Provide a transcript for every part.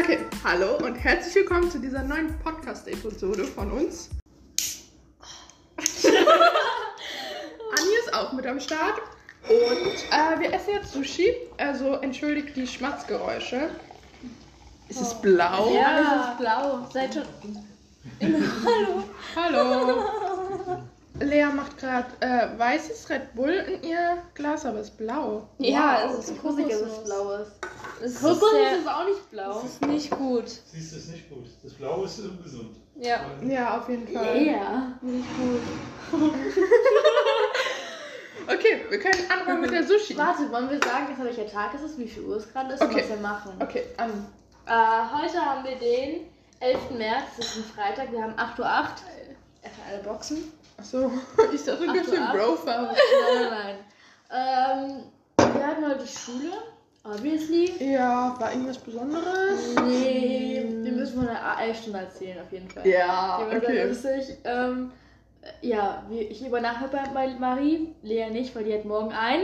Okay, hallo und herzlich willkommen zu dieser neuen Podcast-Episode von uns. Anni ist auch mit am Start und äh, wir essen jetzt Sushi, also entschuldigt die Schmatzgeräusche. Ist es blau? Ja, es ist blau. Seid schon. Hallo. Hallo. Lea macht gerade äh, weißes Red Bull in ihr Glas, aber es ist blau. Ja, Wow. es ist Kokos ist Kokosnuss. blaues. Es ist, Kokos sehr, ist auch nicht blau. es ist nicht gut. Siehst du, ist nicht gut. Das Blaue ist ungesund. Ja. Ja, auf jeden Fall. Ja, nicht gut. Okay, wir können anfangen mit der Sushi. Warte, wollen wir sagen, jetzt welcher Tag es ist, wie viel Uhr es gerade ist Okay. und was wir machen? Okay, an. Äh, heute haben wir den 11. März, das ist ein Freitag, wir haben 8.08 Uhr. Erstmal alle Boxen. Achso, ich dachte, du Ach gibst so, den. Bro-Farbe. Nein, nein, nein. Ähm, wir hatten heute Schule, obviously. Ja, war irgendwas Besonderes? Nee, wir müssen von der AL-Stunde erzählen, auf jeden Fall. Ja, Die war sehr okay. lustig. Ähm, äh, ja, ich übernachte bei, bei Marie, Lea nicht, weil die hat morgen ein.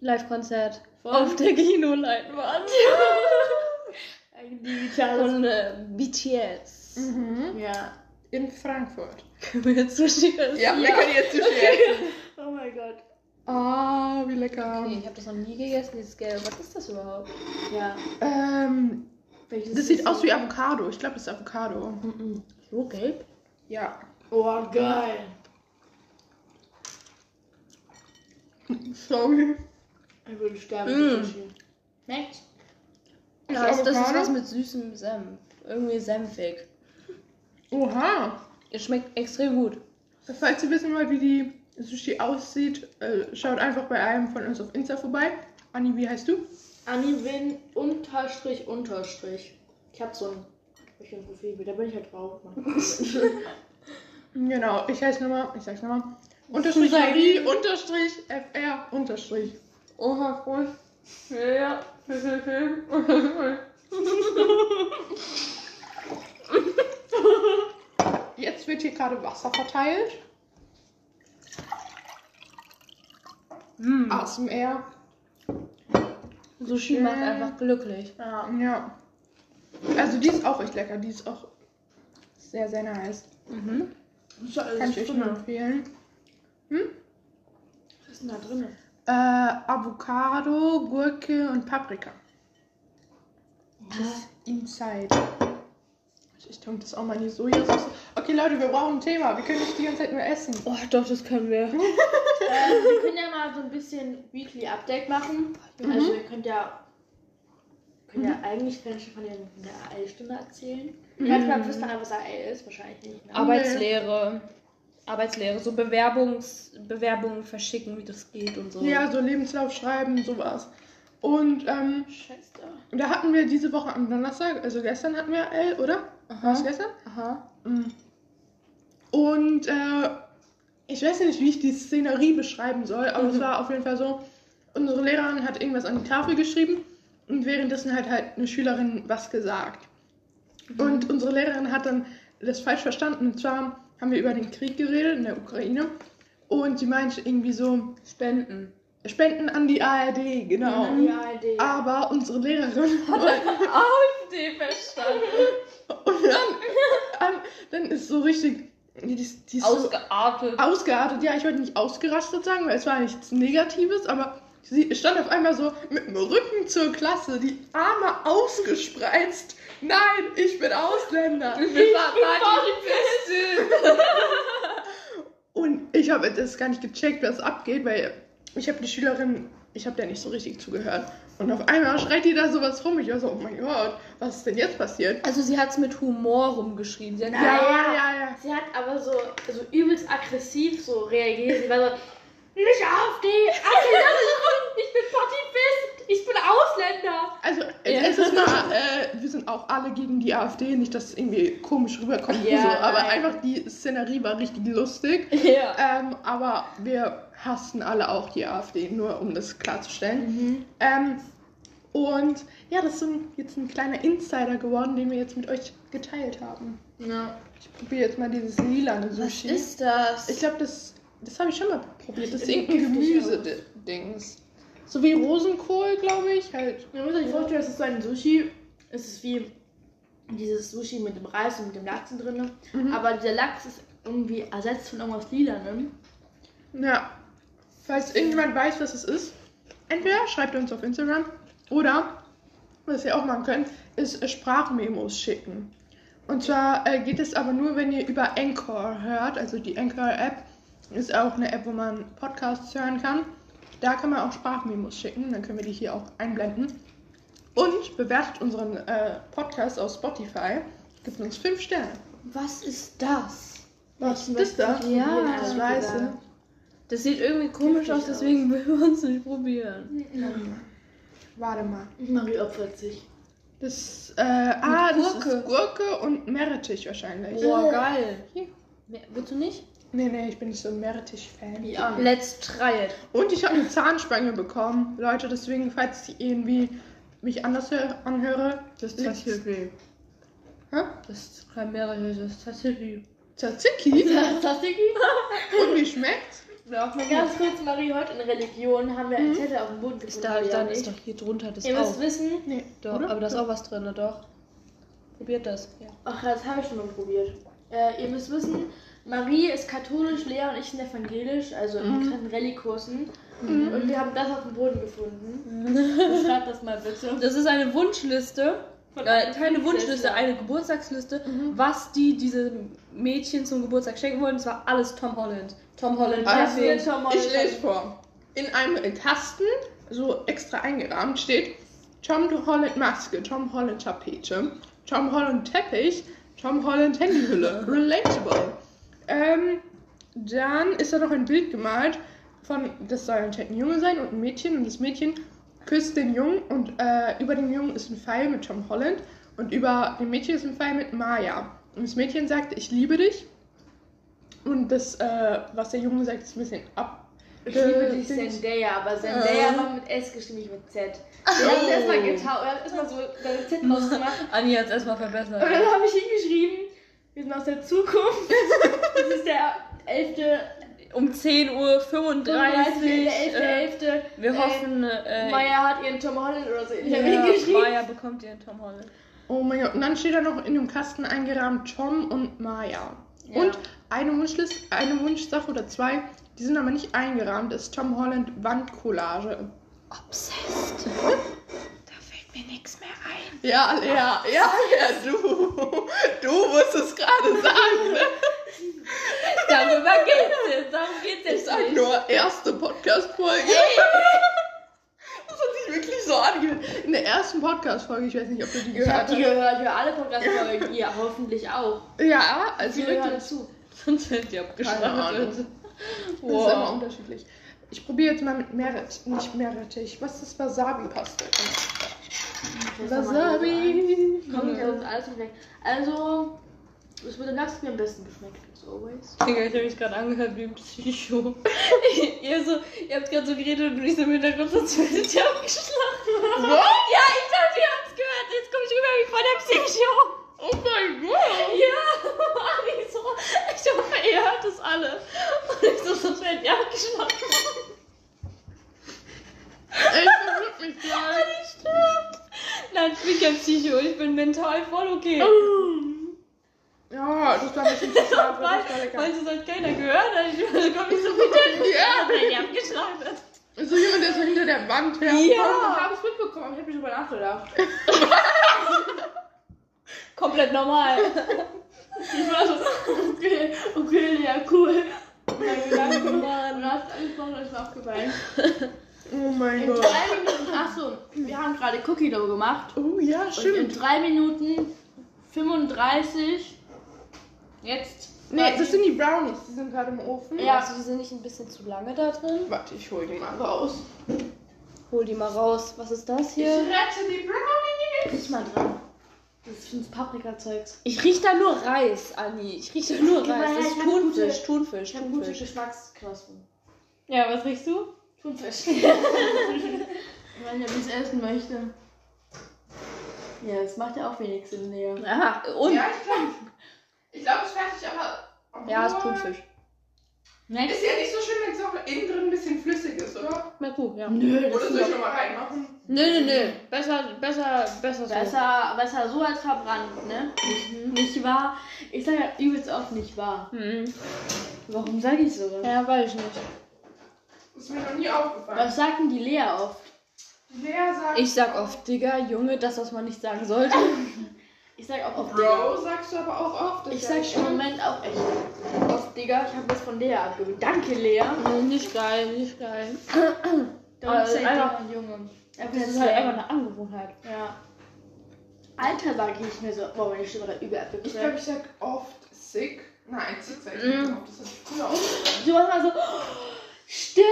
Live-Konzert. Auf der Kinoleinwand. Ein digitales. Von äh, BTS. Mhm. Ja. In Frankfurt. Können wir jetzt Sushi essen? Ja, wir können jetzt Sushi essen. Oh mein Gott. Ah, wie lecker. Okay, ich habe das noch nie gegessen, dieses Gelbe. Was ist das überhaupt? Ja. Ähm, Welches das sieht aus wie Avocado. Ich glaube, das ist Avocado. Mhm. So gelb? Ja. Oh, geil. Sorry. Ich würde sterben. Mm. Schmeckt's? Ja, das, das ist was mit süßem Senf. Irgendwie senfig. Oha. Es schmeckt extrem gut. Falls ihr wissen wollt, wie die Sushi aussieht, äh, schaut einfach bei einem von uns auf Insta vorbei. Anni, wie heißt du? Anniwin unterstrich unterstrich. Ich hab so ein, ich hab ein Profilbild, da bin ich halt drauf. Genau, ich heiße nochmal, ich sag's nochmal. Unterstrich Marie, Unterstrich FR, Unterstrich. Oha, cool. ja. Jetzt wird hier gerade Wasser verteilt. Mm. ASMR. Sushi Schön. macht einfach glücklich. ja. Ja. Also die ist auch echt lecker. Die ist auch sehr, sehr nice. Mhm. Das ist alles Kann ich euch nur empfehlen. Was ist denn da drin? Äh, Avocado, Gurke und Paprika. Was? Inside. Ich tunke das auch mal in die Sojasauce. Okay, Leute, wir brauchen ein Thema. Wir können nicht die ganze Zeit nur essen. Oh, doch, das können wir. Ähm, wir können ja mal so ein bisschen Weekly Update machen. Also ihr könnt ja, könnt ja eigentlich kann ich von der, der AL-Stunde erzählen. Ich weiß gar nicht, wisst ihr, was AL ist? Wahrscheinlich nicht. Ne? Arbeitslehre. Arbeitslehre, so Bewerbungs, Bewerbungen verschicken, wie das geht und so. Ja, so Lebenslauf schreiben, sowas. Und ähm, Scheiße. da hatten wir diese Woche am Donnerstag, also gestern hatten wir L, oder? War es gestern? Aha. Mhm. Und äh, ich weiß nicht, wie ich die Szenerie beschreiben soll, aber es war auf jeden Fall so, unsere Lehrerin hat irgendwas an die Tafel geschrieben und währenddessen hat halt eine Schülerin was gesagt. Und unsere Lehrerin hat dann das falsch verstanden. Und zwar haben wir über den Krieg geredet in der Ukraine. Und sie meinte irgendwie so, Spenden. Spenden an die ARD, genau. An die ARD. Aber unsere Lehrerin AfD verstanden. und dann, dann, dann ist so richtig die, ist- die ist so Ausgeartet. ausgeartet. Ja, ich wollte nicht ausgerastet sagen, weil es war nichts Negatives, aber sie stand auf einmal so mit dem Rücken zur Klasse, die Arme ausgespreizt. Nein, ich bin Ausländer. Ich bin Pazifistin. Und ich habe das gar nicht gecheckt, was abgeht, weil ich habe die Schülerin, ich habe der nicht so richtig zugehört. Und auf einmal schreit die da sowas rum. Ich war so, oh mein Gott, was ist denn jetzt passiert? Also sie hat es mit Humor rumgeschrieben. Sie hat Ja, ja. ja, ja. Sie hat aber so, so übelst aggressiv so reagiert. Sie war so, nicht AfD, AfD, das ist Grund, ich bin Pazifist, ich bin Ausländer. Also, Ja. es ist mal, äh, wir sind auch alle gegen die AfD, nicht, dass es irgendwie komisch rüberkommt, Ja, so, aber nein. einfach die Szenerie war richtig lustig. ja. Ähm, aber wir hassen alle auch die AfD, nur um das klarzustellen. Ähm, und ja, das ist so ein, jetzt ein kleiner Insider geworden, den wir jetzt mit euch geteilt haben. ja. Ich probiere jetzt mal dieses lilane Was Sushi. ist das? Ich glaube, das, das habe ich schon mal probiert. Das ist irgendein Gemüse-Dings. So wie Rosenkohl, glaube ich. Halt. Ihr müsst euch vorstellen, es ist so ein Sushi. Es ist wie dieses Sushi mit dem Reis und mit dem Lachs drin. Mhm. Aber dieser Lachs ist irgendwie ersetzt von irgendwas Lilanem. Ja. Falls irgendjemand weiß, was es ist, entweder schreibt uns auf Instagram oder, was ihr auch machen könnt, ist Sprachmemos schicken. Und zwar äh, geht es aber nur, wenn ihr über Anchor hört. Also die Anchor-App ist auch eine App, wo man Podcasts hören kann. Da kann man auch Sprachmemos schicken. Dann können wir die hier auch einblenden. Und bewertet unseren äh, Podcast auf Spotify. Gibt uns 5 Sterne. Was ist das? Was ist das? Ja, Das Weiße. Das sieht irgendwie komisch aus, deswegen will wir uns nicht probieren. Warte mal. Marie opfert sich. Das, äh, ah, das Gurke. ist Gurke und Meerrettich wahrscheinlich. Boah, geil. Hier. Willst du nicht? Nee, nee, ich bin nicht so ein Meerrettich-Fan. Ja. Let's try it. Und ich habe eine Zahnspange bekommen. Leute, deswegen, falls ich irgendwie mich anders hör- anhöre, Das liegt's- Tzatziki. Hä? Das ist kein Meerrettich, das ist Tzatziki. Tzatziki? Tzatziki? Und wie schmeckt's? Ganz kurz, Marie, heute in Religion haben wir einen Zettel auf dem Boden gefunden. Ist da, dann ist doch hier drunter das Ihr müsst auch. wissen, Nee, Doch, oder? aber da ist auch was drin, doch. Probiert das. Ja. ach, das habe ich schon mal probiert. Äh, ihr müsst wissen, Marie ist katholisch, Lea und ich sind evangelisch, also in Mhm. getrennten Rallye-Kursen. Und wir haben das auf dem Boden gefunden. Beschreibt das mal bitte. Das ist eine Wunschliste. Äh, keine. Wunschliste, eine Geburtstagsliste, was die diese Mädchen zum Geburtstag schenken wollen. Es war alles Tom Holland. Tom Holland, Also. Tom Holland. Ich lese vor. In einem Kasten, so extra eingerahmt, steht Tom Holland Maske, Tom Holland Tapete, Tom Holland Teppich, Tom Holland Handyhülle. Relatable. Ähm, dann ist da noch ein Bild gemalt von, das soll ein Junge sein und ein Mädchen. Und das Mädchen küsst den Jungen und äh, über dem Jungen ist ein Pfeil mit Tom Holland und über dem Mädchen ist ein Pfeil mit Maya. Und das Mädchen sagt, ich liebe dich. Und das, äh, was der Junge sagt, ist ein bisschen ab. Ich liebe dich. Zendaya, aber Zendaya Äh. war mit S geschrieben, nicht mit Z. Wir haben erstmal getaucht, wir haben erstmal so eine Z rausgemacht. Anni hat es erstmal verbessert. Und dann habe ich hingeschrieben, wir sind aus der Zukunft. Das ist der 11. Um 10.35 Uhr. 35, der 11. Äh, 11. wir hoffen, äh, Maya hat ihren Tom Holland oder so. Ich habe ja, hingeschrieben. Maya bekommt ihren Tom Holland. Oh mein Gott. Und dann steht da noch in dem Kasten eingerahmt Tom und Maya. Ja. Und eine Wunschliste, eine Wunschsache oder zwei, die sind aber nicht eingerahmt, das ist Tom Holland Wandcollage. Obsessed. Da fällt mir nichts mehr ein. Ja, ja, ja, ja, du. Du musst es gerade sagen, ne? Darüber geht's jetzt. Darum geht's Ich jetzt sag nicht. nur erste Podcast-Folge. Das hat sich wirklich so angehört. In der ersten Podcast-Folge, ich weiß nicht, ob du die Ich habe gehört die hast. gehört, für alle Podcast-Folgen. Ihr hoffentlich auch. Ja, also Wir hören wirklich. zu. Sonst wird die Keine abgeschlachtet. Ahnung. Das ist immer Wow. unterschiedlich. Ich probiere jetzt mal mit Meerret, nicht Meerrettich. Was ist Wasabi-Paste? Wasabi. Kommt ja uns alles weg. Also, es würde nachts mir am besten geschmeckt, as always. Digga, ich habe mich gerade angehört wie ein Psycho. ihr, so, ihr habt gerade so geredet und ich so im Hintergrund, sonst werdet ihr abgeschlagen. Was? Ja, ich dachte, ihr habt's gehört. Jetzt komme ich rüber wie voll der Psycho. Oh mein Gott. Ja, und ich so, ich hoffe, ihr hört es alle. Und ich so, sonst werdet ihr abgeschlagen. Ey, ich verwirrt mich gleich. Die stirbt. Nein, ich bin kein Psycho. Ich bin mental voll okay. Ja, das war ein bisschen zu aber Weil, das halt keiner gehört hat. Ich komme nicht so mit Ja. wenn ihr abgeschlagen wird. So jemand, der so hinter der Wand her. Ich Ja. habe es mitbekommen, ich habe nicht drüber nachgedacht. Komplett normal. Ich war so, okay, okay, ja, cool. Und dann gedacht, und Mann. dann hast du angesprochen und ich aufgeweint. Oh mein In Gott. drei Minuten, achso, wir haben gerade Cookie Dough gemacht. Oh ja, Und in stimmt. drei Minuten 35, jetzt. Nee, das sind die Brownies. Die sind gerade im Ofen. Ja. Also, die sind nicht ein bisschen zu lange da drin? Warte, ich hol die mal raus. Hol die mal raus. Was ist das Ich hier? rette die Brownies. Riech mal dran. Das ist Paprika-Zeugs. Ich riech da nur Reis, Anni. Ich riech da nur Reis. her, Das ich ist Thunfisch, gute- Thunfisch, Ich habe gute Thunfisch. Geschmacksknospen. Ja, was riechst du? Thunfisch. Wenn ihr dies essen möchte. Ja, das macht ja auch wenig Sinn, Lea. Aha, und? Ja, ich glaube. Ich glaube, es ist fertig, aber. Ja, ist Obwohl- Thunfisch. Ist ja nicht so schön, wenn es auch innen drin ein bisschen flüssig ist, oder? Na gut, ja. Nö, Oder das soll ich ist nochmal reinmachen? Nee, nee, nee. Besser, besser, besser so. Besser, besser so als verbrannt, ne? Nicht wahr? Ich sage ja übelst oft nicht wahr. Mhm. Warum sage ich sowas? Ja, weiß ich nicht. Das ist mir noch nie aufgefallen. Was sagt denn die Lea oft? Lea sagt. Ich sag oft, Digga, Junge, das, was man nicht sagen sollte. Ich sag auch oft Digga. Bro sagst du aber auch oft. Ich sag im Moment auch echt oft Digga. Ich habe das von Lea abgewöhnt. Danke, Lea. Mhm, nicht geil, nicht geil. Don't Aber say einfach- Digga, Junge. Das ist halt einfach eine Angewohnheit. Ja. Alter, sage ich nicht mehr so. Boah, meine Stimme gerade übel Ich glaube, ich sag oft sick. Nein, sick sag ich Mm. nicht oft. Das ist früher auch. Du warst mal so. oh, Stimmt.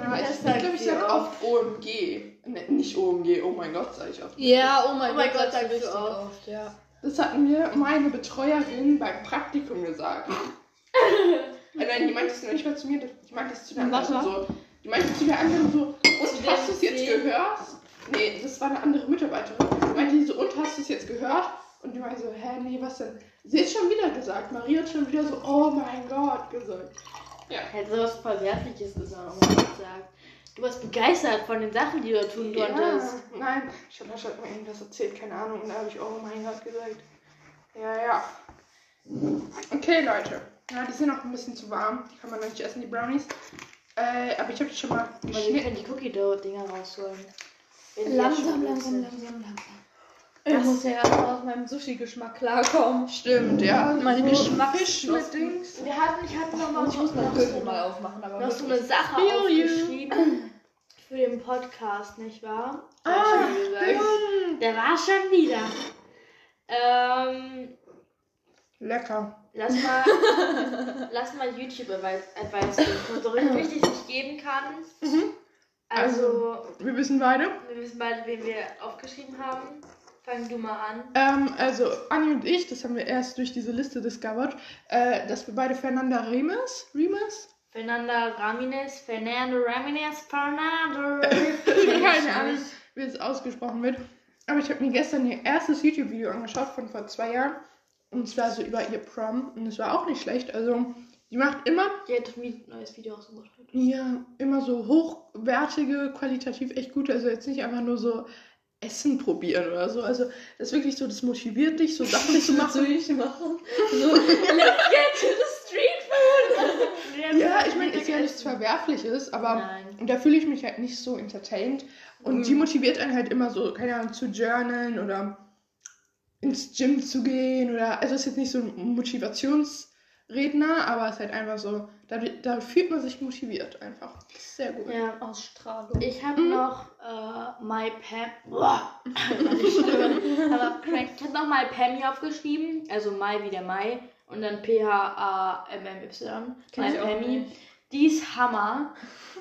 Ja, ich Das ich glaube, ich sag oft OMG. Ne, nicht OMG, oh mein Gott, sag ich oft. Ja, oh mein, Oh mein Gott, Gott, sagst du richtig auch. oft, ja. Das hat mir meine Betreuerin beim Praktikum gesagt. Nein, die meinte es noch nicht mal zu mir, die meinte es zu der Was anderen so. Die meinte zu der anderen so, und hast du es jetzt gehört? Nee, das war eine andere Mitarbeiterin. Die meinte die so, und hast du es jetzt gehört? Und die meinte so, hä, nee, was denn? Sie hat schon wieder gesagt. Maria hat schon wieder so, oh mein Gott gesagt. Hätte sowas Verwerfliches ist auch nochmal gesagt. Du warst begeistert von den Sachen, die du tun konntest. Ja, nein, Charlotte hat mir irgendwas erzählt, keine Ahnung, und da habe ich, oh mein Gott gesagt. Ja, ja. Okay, Leute. Ja, die sind noch ein bisschen zu warm. Die kann man noch nicht essen, die Brownies. Äh, aber ich habe die schon mal Weil wir können die Cookie Dough Dinger rausholen. Langsam, langsam, langsam, langsam. Ich muss ja erstmal auf meinem Sushi-Geschmack klarkommen. Stimmt, ja. Meine so Geschmacks- Fisch mit Dings. Wir hatten, ich hatte noch mal, Ich muss noch mein so Gürtel mal aufmachen, aber noch so wirklich. eine Sache Feel you. aufgeschrieben für den Podcast, nicht wahr? Ah. Ding. Der war schon wieder. Ähm, Lecker. Lass mal, lass mal YouTube-Advice Advice geben. So richtig nicht geben kann. Mhm. Also, Wir wissen beide. wir wissen beide, wen wir aufgeschrieben haben. Fang du mal an. Ähm, also Anni und ich, das haben wir erst durch diese Liste discovered, äh, dass wir beide Fernanda Remes, Remes? Fernanda Ramirez, Fernando Ramirez, Fernando. Keine Ahnung, wie es ausgesprochen wird. Aber ich habe mir gestern ihr erstes YouTube-Video angeschaut von vor zwei Jahren. Und zwar so über ihr Prom. Und es war auch nicht schlecht. Also, die macht immer, Die hat ein neues Video ausgemacht. ja, immer so hochwertige, qualitativ echt gute. Also jetzt nicht einfach nur so Essen probieren oder so. Also, das ist wirklich so, das motiviert dich, so Sachen zu machen. Sushi machen. So, let's get to the street food. Ja, ich meine, ist ja nichts Verwerfliches, aber Nein. da fühle ich mich halt nicht so entertained. Und Mhm. die motiviert einen halt immer so, keine Ahnung, zu journalen oder ins Gym zu gehen oder, also ist jetzt nicht so ein Motivationsredner, aber es ist halt einfach so, da, da fühlt man sich motiviert einfach. Sehr gut. Ja. Ausstrahlung. Ich habe Mhm. noch äh, My Pam. Boah. Aber crank. Ich habe noch My Pam hier aufgeschrieben. Also My wie der Mai. Und dann P-H-A-M-M-Y. Kenn My ich auch Pammy. nicht. Die ist Hammer.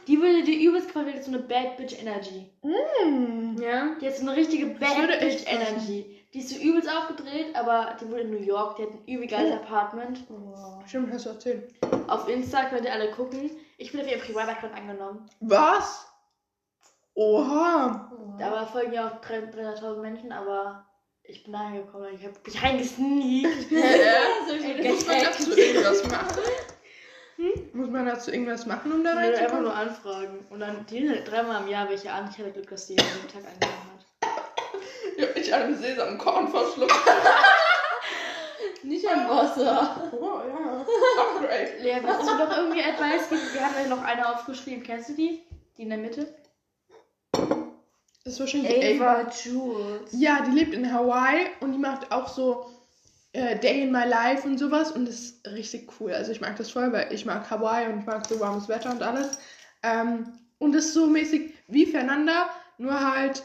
Die würde dir übelst gefallen, die hat so eine Bad Bitch Energy. Hm. Ja? Die hat so eine richtige Bad Bitch. Energy. Die ist so übelst aufgedreht, aber die wohnt in New York. Die hat ein übel geiles Oh. Apartment. Stimmt, hast du erzählt. Auf Insta könnt ihr alle gucken. Ich bin auf ihren Privataccount angenommen. Was? Oha. Da folgen ja auch 300.000 Menschen, aber ich bin da angekommen. Ich habe mich reingesneakt. Muss man dazu irgendwas machen? Muss man dazu irgendwas machen, um da Ich will einfach reinzukommen? nur anfragen. Und dann die sind dreimal im Jahr welche an. Ich hatte Glück, dass die jeden Tag angenommen hat. Ja, ich an einem Sesamkorn verschluckt. Nicht am Wasser. Oh ja. Upgrade. Lea, willst du doch irgendwie Advice geben? Wir haben ja noch eine aufgeschrieben. Kennst du die? Die in der Mitte? Das ist wahrscheinlich Ava. Jules. Ja, die lebt in Hawaii und die macht auch so äh, Day in My Life und sowas und das ist richtig cool. Also ich mag das voll, weil ich mag Hawaii und ich mag so warmes Wetter und alles. Ähm, und das ist so mäßig wie Fernanda, nur halt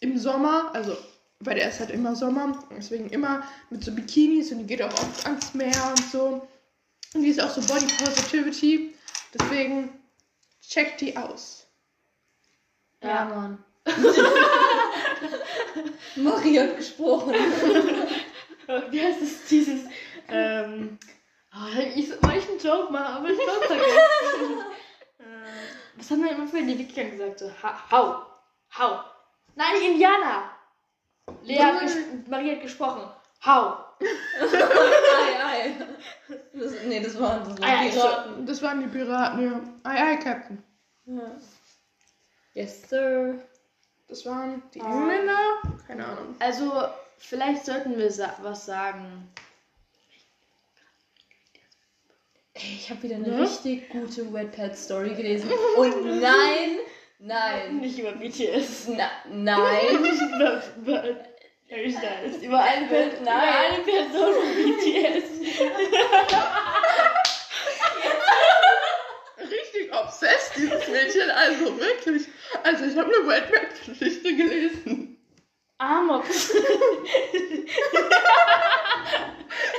im Sommer, also bei der ist halt immer Sommer, deswegen immer mit so Bikinis und die geht auch oft ans Meer und so. Und die ist auch so Body Positivity, deswegen checkt die aus. Ja, Mann. Marie hat gesprochen. Wie heißt es dieses? Ähm. Oh, ich wollte einen Joke machen, aber ich glaube vergessen. Äh, Was haben wir immer für die Wikinger gesagt? So, ha, hau, hau. Nein, nicht Indianer. Lea hat ges Marie hat gesprochen. Hau. ei, ei. Das, nee, das waren, das Ah, ja, waren ich Piraten. Das waren die Piraten, ja. Ei, ei, Captain. Ja. Yes, sir. Das waren die Ah. Engländer. Keine Ahnung. Also, vielleicht sollten wir sa was sagen. Ich habe wieder eine Ne? richtig gute Wattpad-Story gelesen. Und nein, nein, Nicht über BTS. na, nein. Harry Styles. Über eine, Per- über Nein. eine Person von BTS. Richtig obsessed, dieses Mädchen. Also wirklich. Also ich habe eine Wattpad-Geschichte gelesen. Amok.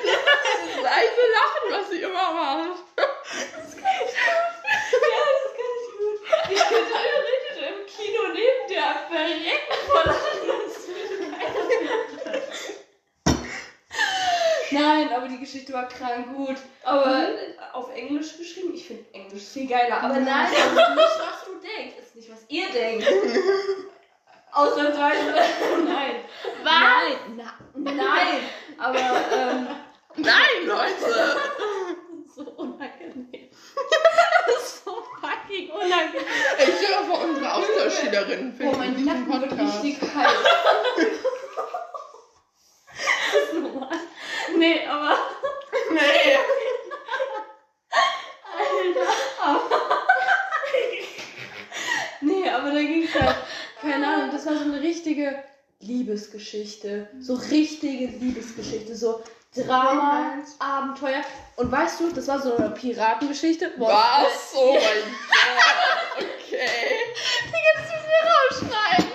Das leise Lachen, was sie immer macht. Ich könnte theoretisch im Kino neben dir verrecken vor Lachen. Nein, aber die Geschichte war krank gut. Aber äh, auf Englisch geschrieben, ich finde Englisch viel geiler. Aber nein, das ist nicht, was du denkst. Das ist nicht, was ihr denkt. Ausnahmsweise. Nein. Nein. Na, nein. Aber, ähm. Nein, Leute. so unangenehm. Das ist so fucking unangenehm. Ich stelle vor, unsere Austauschschülerinnen Oh, finden mein diesen Podcast. richtig heiß. das ist normal. Nee, aber. Nee. Nee, aber da ging es halt. Keine Ahnung, das war so eine richtige Liebesgeschichte. So richtige Liebesgeschichte. So Drama, Romance. Abenteuer. Und weißt du, das war so eine Piratengeschichte. Was? Oh mein Gott. Okay. Das müssen wir rausschneiden.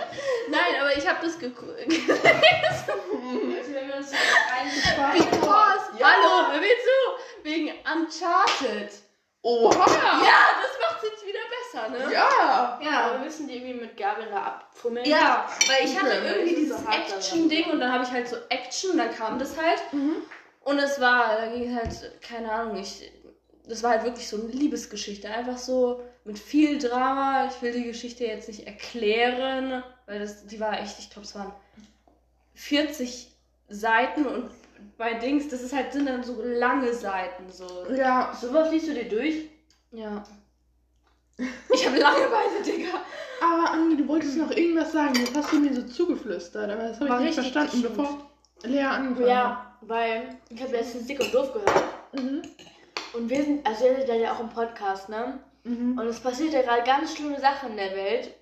Nein, aber ich habe das geguckt. Wenn wir uns Because, Ja. hallo, hör mir zu, wegen Uncharted. Oha. Ja, das macht jetzt wieder besser, ne? Ja. Ja, wir müssen die irgendwie mit Gabeln da abfummeln. Ja, weil ich hatte Okay. irgendwie dieses so. Action-Ding und dann habe ich halt so Action und dann kam das halt. Mhm. Und es war, da ging es halt, keine Ahnung, ich, das war halt wirklich so eine Liebesgeschichte. Einfach so mit viel Drama. Ich will die Geschichte jetzt nicht erklären, weil das, die war echt, ich glaube, es waren 40 Seiten und bei Dings, das ist halt, sind dann so lange Seiten, so. Ja. Sowas liest du dir durch? Ja. Ich habe Langeweile, Digga. Aber Andi, du wolltest noch irgendwas sagen. Jetzt hast du mir so zugeflüstert, aber das habe ich nicht verstanden, bevor Lea angefangen. Ja, weil ich habe letztens dick und doof gehört. Mhm. Und wir sind, also ihr seid ja auch im Podcast, ne? Mhm. Und es passiert ja gerade ganz schlimme Sachen in der Welt.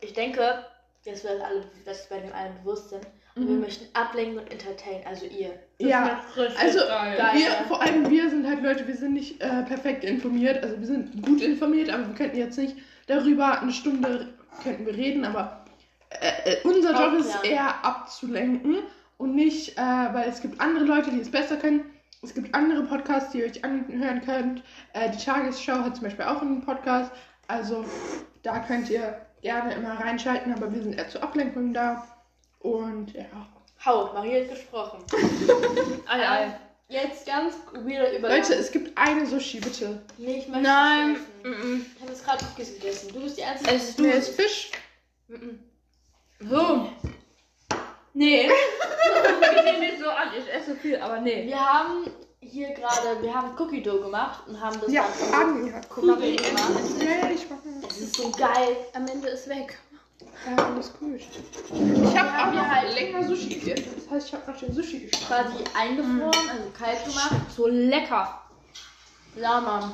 Ich denke, dass wir das alle, dass wir dem allen bewusst sind. Und wir Mhm. möchten ablenken und entertainen, also ihr. Ja, richtig also Geil. wir, vor allem wir sind halt Leute, wir sind nicht äh, perfekt informiert. Also wir sind gut informiert, aber wir könnten jetzt nicht darüber eine Stunde könnten wir reden, aber äh, äh, unser Job ist eher abzulenken und nicht, äh, weil es gibt andere Leute, die es besser können. Es gibt andere Podcasts, die ihr euch anhören könnt. Äh, die Tagesschau hat zum Beispiel auch einen Podcast. Also da könnt ihr gerne immer reinschalten, aber wir sind eher zur Ablenkung da. Und ja. Hau, Maria hat gesprochen. Ei, ei. Jetzt ganz weirder Übergang. Leute, es gibt eine Sushi, bitte. nee, ich möchte Nein. nicht essen. Ich habe jetzt gerade Cookies gegessen. Du bist die Einzige. Es ist Du ist Fisch. So. Nee. ich nehme nicht so an, ich esse viel, aber nee. Wir haben hier gerade, wir haben Cookie Dough gemacht und haben das Ja, dann hat Cookie gemacht. Ja, ich mach mal. Es ist so geil. Am Ende ist weg. Ja, alles gut. Ich habe auch noch halt- länger Sushi gegessen. Das heißt, ich habe noch den Sushi geschafft. Quasi eingefroren, also kalt gemacht. So lecker. Ja, Mann.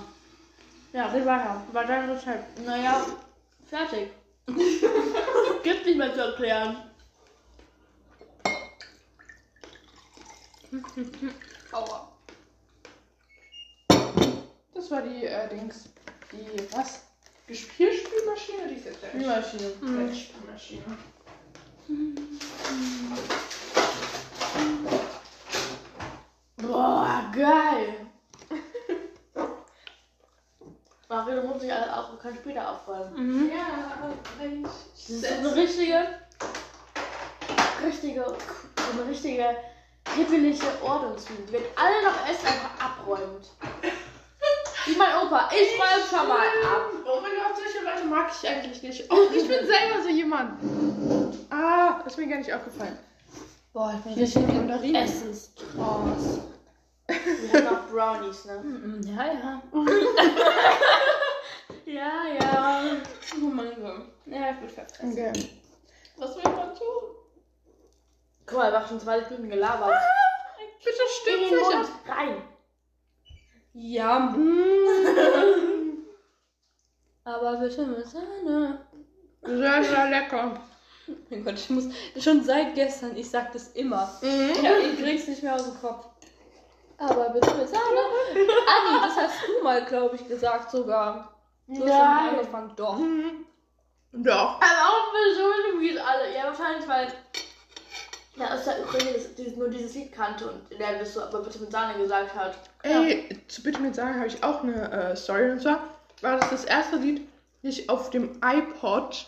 Ja, red weiter. War dein Rezept. Naja, fertig. Gibt nicht mehr zu erklären. Aua. Das war die, äh, Dings. Die, was? Geschirrspülmaschine? Die ist jetzt ja nicht. Spülmaschine. Spülmaschine. Boah, geil. Mario, du musst dich alles auch, du kannst später aufräumen. Mhm. Ja, Mensch. Das ist so eine richtige, richtige, so eine richtige hippelige. Die wird alle noch essen, einfach abräumt. Wie mein Opa, ich räume schon mal ab. Oh mein Gott, solche Leute mag ich eigentlich nicht. Oh, ich bin selber so jemand. Ah, ist mir gar nicht aufgefallen. Boah, ich bin Hier richtig. Mandarinen. Essenstrance. Wir haben noch Brownies, ne? Ja, ja. Ja, ja. Oh mein Gott. Ja, ich bin fertig. Okay. Was will man tun? Guck mal, wir haben schon 20 Minuten gelabert. Bitte In stimmt rein. Ja, Mm. aber bitte mit Sahne. Sehr, sehr lecker. Mein Gott, ich muss schon seit gestern, ich sag das immer. Mhm. Ja, ich krieg's nicht mehr aus dem Kopf. Aber bitte mit Sahne. Anni, das hast du mal, glaube ich, gesagt sogar. Du hast schon Nein. angefangen. Doch. Mhm. Doch. Aber auch so wie es alle. Ja, wahrscheinlich, weil. Ja, aus der Ukraine das, dieses, nur dieses Lied kannte und der das so aber bitte mit Sahne gesagt hat. Ey, zu Bitte mit Sagen habe ich auch eine äh, Story. Und zwar war das das erste Lied, das ich auf dem iPod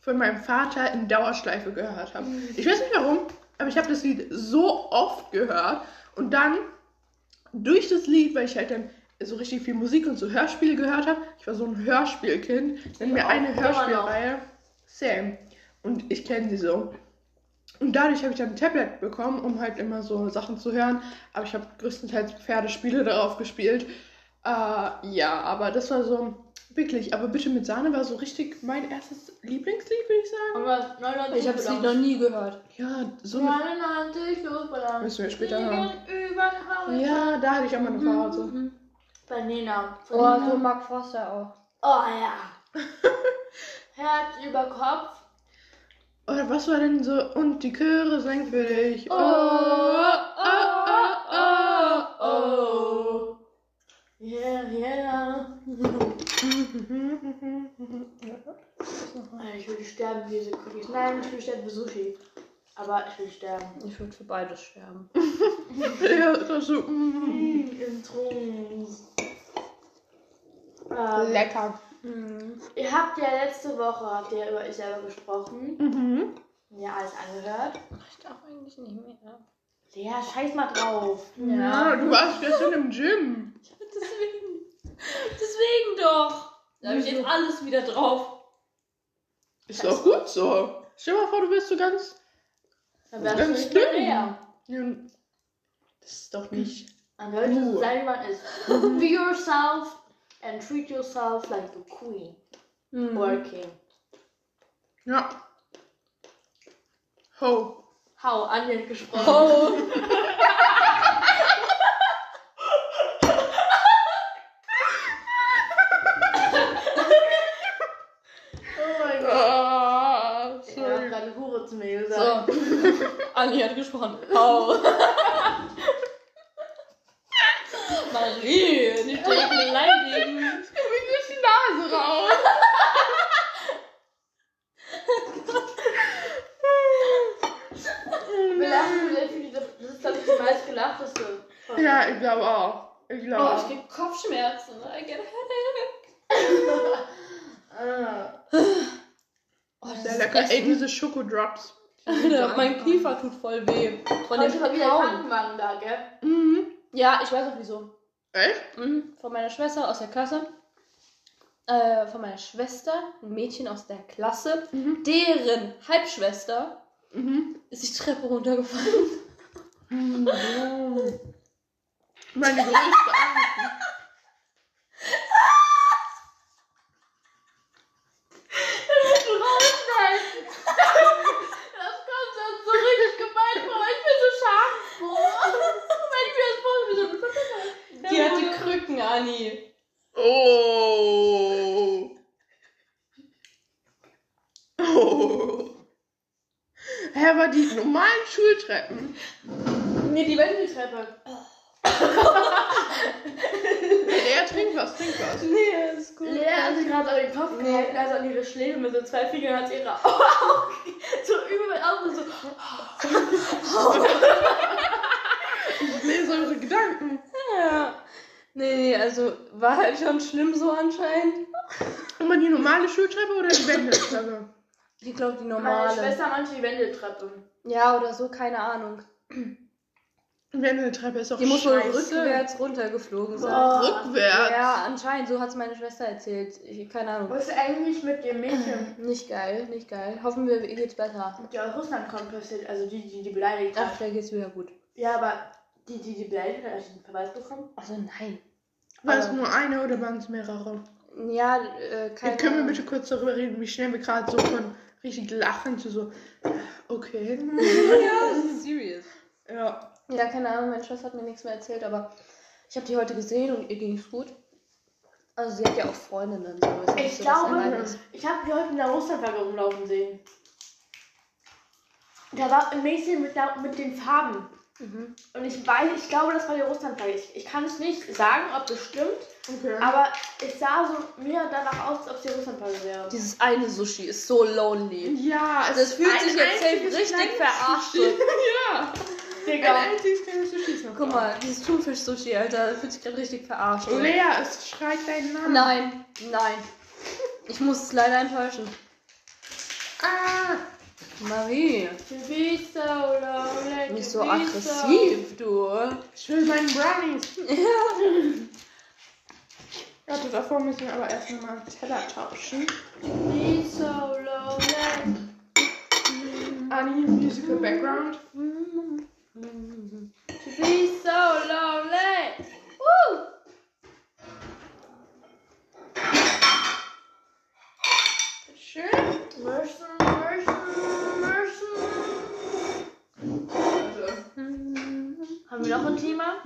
von meinem Vater in Dauerschleife gehört habe. Ich weiß nicht warum, aber ich habe das Lied so oft gehört. Und dann durch das Lied, weil ich halt dann so richtig viel Musik und so Hörspiele gehört habe. Ich war so ein Hörspielkind. Nenn mir eine. Hörspielreihe. Sam. Und ich kenne sie so. Und dadurch habe ich dann ein Tablet bekommen, um halt immer so Sachen zu hören. Aber ich habe größtenteils Pferdespiele darauf gespielt. Äh, ja, aber das war so wirklich. Aber bitte mit Sahne war so richtig mein erstes Lieblingslied, würde ich sagen. Was 99 Ich habe das Lied noch nie gehört. Ja, so. 99 Luftballons. Müssen wir später hören. Ja, da hatte ich auch mal eine Phase. Mhm. Bei Nena. Von Oh, so Mark Foster auch. Oh ja. Herz über Kopf. Oder was war denn so? Und die Chöre singen für dich. Oh, oh, oh, oh, oh. Yeah, yeah. Ich will sterben wie diese Cookies. Nein, ich will sterben für Sushi. Aber ich will sterben. Ich würde für beides sterben. Ja, das so. mm. Im Trunk. Ähm, Lecker. Mhm. ihr habt ja letzte Woche habt ihr über ich selber gesprochen. Mhm. Ja, alles angehört. Ich darf eigentlich nicht mehr. Lea, scheiß mal drauf. Ja, du warst gestern im Gym. Deswegen. Deswegen doch. Da habe ich jetzt alles wieder drauf. Ist doch gut so. Stell dir mal vor, du bist so ganz. Dann wärst Ganz du nicht mehr. Lea. Ja, Das ist doch nicht. Du Uh. sein, man ist. Be yourself and treat yourself like a queen Mhm. or a king. Ja. Ho. Hau, Anja hat gesprochen. Oh. Oh mein Gott. Ah, Er hat sorry. gerade Hure zu mir gesagt. So. Anni hat gesprochen. Hau. Marie, nicht direkt beleidigen. Jetzt kommt mir durch die Nase raus. Wir lachen viel. Das ist, glaube ich, die. Ja, ich glaube auch. Ich glaube Oh, ich krieg Kopfschmerzen. I get a headache. Ah. Oh, das Sehr ist lecker. Ey, diese Schokodrops. Alter, mein Kiefer tut voll weh. Von Heute dem war wieder. Krankenwagen da, gell? Mhm. Ja, ich weiß auch wieso. Echt? Mhm. Von meiner Schwester aus der Klasse. Äh, von meiner Schwester, ein Mädchen aus der Klasse, Mhm. deren Halbschwester Mhm. ist die Treppe runtergefallen. Mhm. Meine größte Angst. Du rausschneiden. Das kommt dann so richtig gemein vor. Ich bin so scharf. Wenn ich mir das vorstelle, wie so Die hat die Krücken, Anni. Oh. Oh. Hä, aber die normalen Schultreppen. Nee, die Wendeltreppe. Er trinkt was, trinkt was. Nee, ist gut. Lea hat sich gerade an den Kopf gehalten, also an ihre Schläge mit so zwei Fingern hat sie ihre Augen so übel auf und so. Ich lese eure Gedanken. Nee, nee, also war halt schon schlimm so anscheinend. Aber die normale Schultreppe oder die Wendeltreppe? Ich glaube, die Meine normale. Schwester meinte die Wendeltreppe. Ja, oder so, keine Ahnung. Die Wendeltreppe ist doch Die muss wohl rückwärts runtergeflogen sein. Boah. Rückwärts. Ja, anscheinend, so hat es meine Schwester erzählt. Ich, keine Ahnung. Was ist eigentlich mit dem Mädchen, Nicht geil, nicht geil. Hoffen wir, ihr geht's besser. die aus Russland kommt, passiert? Also die, die die beleidigt Ach, hat. vielleicht geht's wieder gut. Ja, aber die, die die beleidigt hat, hat die einen Verweis bekommen? Also nein. War es nur eine oder waren es mehrere? Ja, äh, keine Können wir bitte kurz darüber reden, wie schnell wir gerade so von richtig lachen zu so, okay. Ja, das ist serious. Ja. Ja, keine Ahnung, meine Schwester hat mir nichts mehr erzählt, aber ich habe die heute gesehen und ihr ging es gut. Also sie hat ja auch Freundinnen. So. Ich so, glaube, ich habe die heute in der Russlandflagge rumlaufen sehen. Da war ein Mädchen mit, der, mit den Farben. Mhm. Und ich weiß, ich glaube, das war die Russlandflagge. Ich, ich kann es nicht sagen, ob das stimmt, Okay. aber es sah so mir danach aus, als ob es die Russlandflagge wäre. Dieses eine Sushi ist so lonely. ja, es Das fühlt ein sich jetzt safe richtig verarscht. Ja. Digga. Ein einziges kleines Sushi Guck mal, dieses Thunfisch-Sushi, Alter, das fühlt sich gerade richtig verarscht. an. Lea, es schreit deinen Namen. Nein, nein. Ich muss es leider enttäuschen. Ah, Marie, be so lonely, nicht to so be aggressiv, du. ich will meinen Brownies. Warte, davor müssen wir aber erst nochmal einen Teller tauschen. So, to be so lonely. Anni, Musical Background. To be so lonely. Woo! Schön. Mercy, mercy, mercy. Also, Haben wir noch ein Thema?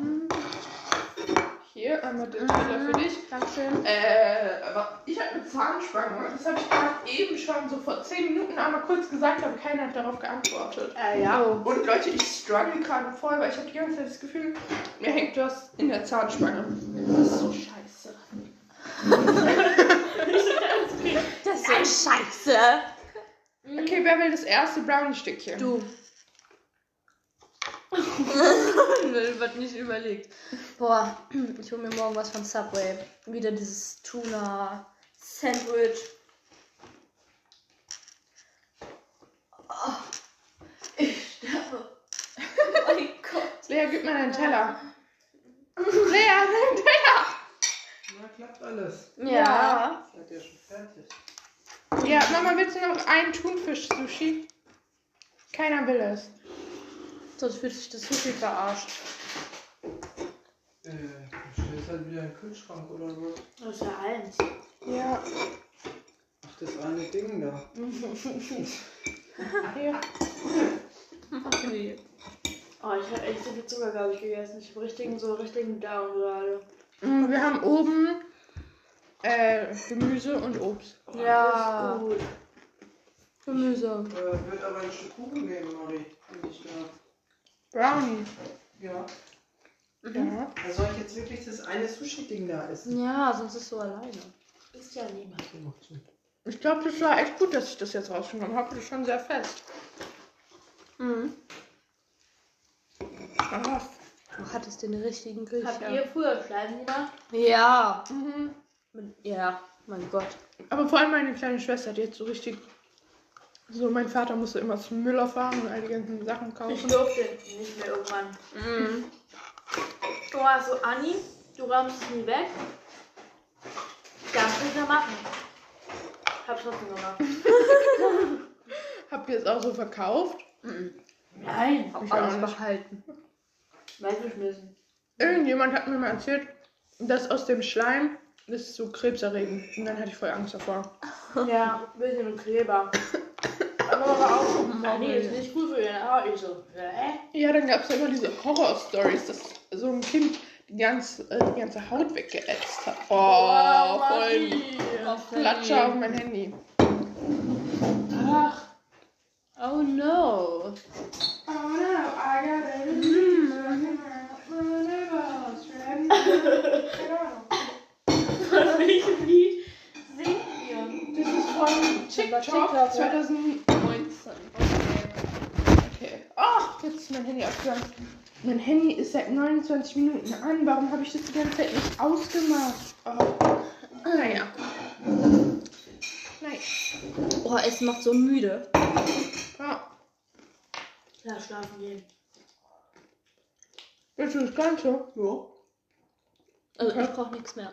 hier einmal den Teller für dich. Dankeschön. Äh, aber ich habe eine Zahnspange. Das habe ich gerade eben schon so vor 10 Minuten einmal kurz gesagt, aber keiner hat darauf geantwortet. Äh, ja. Und Leute, ich struggle gerade voll, weil ich habe die ganze Zeit das Gefühl, mir hängt was in der Zahnspange. Das ist so scheiße. Das ist so scheiße. Okay, wer will das erste Brownie-Stückchen? Du. Wird nicht überlegt. Boah, ich hole mir morgen was von Subway. Wieder dieses Tuna-Sandwich. Oh, ich sterbe. Oh mein Gott. Lea, gib mir deinen Teller. Lea, deinen Teller! Na, klappt alles. Ja. Seid ihr schon fertig? Ja, Mama, willst du noch einen Thunfisch-Sushi? Keiner will es. Sonst fühlt sich das Sushi verarscht. Äh, du stellst halt wieder in den Kühlschrank oder was? Das ist ja eins. Ja. Ach, das eine Ding da. Hier. Okay. Oh, ich habe echt so viel Zucker, glaube ich, gegessen. Ich habe richtigen, so richtigen Down gerade. Mm, Wir haben oben äh, Gemüse und Obst. Ja. Das ist gut. Gemüse. Äh, wird aber ein Stück Kuchen geben, Marie. Wenn ich da. Brownie. Ja. Ja. Da soll ich jetzt wirklich das eine Sushi-Ding da essen? Ja, sonst ist so alleine. Ist ja niemand. Ich glaube, das war echt gut, dass ich das jetzt rausgenommen habe. Das ist schon sehr fest. Mhm. Ah, Du hattest den richtigen Habt Kühlschrank. ihr früher Schleifen gemacht? Ja. mhm. Ja, mein Gott. Aber vor allem meine kleine Schwester, die hat so richtig. So, mein Vater musste immer zum Müller fahren und all die ganzen Sachen Ich kaufen. durfte nicht mehr irgendwann. Mhm. Du warst so, Anni, du räumst es nie weg. Darfst du nicht mehr machen. Hab's trotzdem gemacht. Habt ihr es auch so verkauft? Mhm. Nein. Hab Ich alles behalten. Weggeschmissen. Irgendjemand hat mir mal erzählt, dass aus dem Schleim das ist so krebserregend. Und dann hatte ich voll Angst davor. Ja, ein bisschen mit Aber war auch so, Anni, ist nicht gut für ihren Haar. Ich so, hä? Ja, dann gab es immer diese Horror-Stories, dass so ein Kind die ganze, äh, die ganze Haut weggeätzt hat. Oh, voll Flatscher auf mein Handy. Ach. Oh no. Oh no, I got it. Von welchem Lied singt ihr? Das ist von TikTok TikTok, 2019. Okay. Ach, jetzt ist mein Handy abgegangen. Mein Handy ist seit 29 Minuten an. Warum habe ich das die ganze Zeit nicht ausgemacht? Oh. Naja. Nein. Oh, es macht so müde. Ja. Ja, schlafen gehen. Willst du das Ganze? Ja. Also Okay. ich brauche nichts mehr.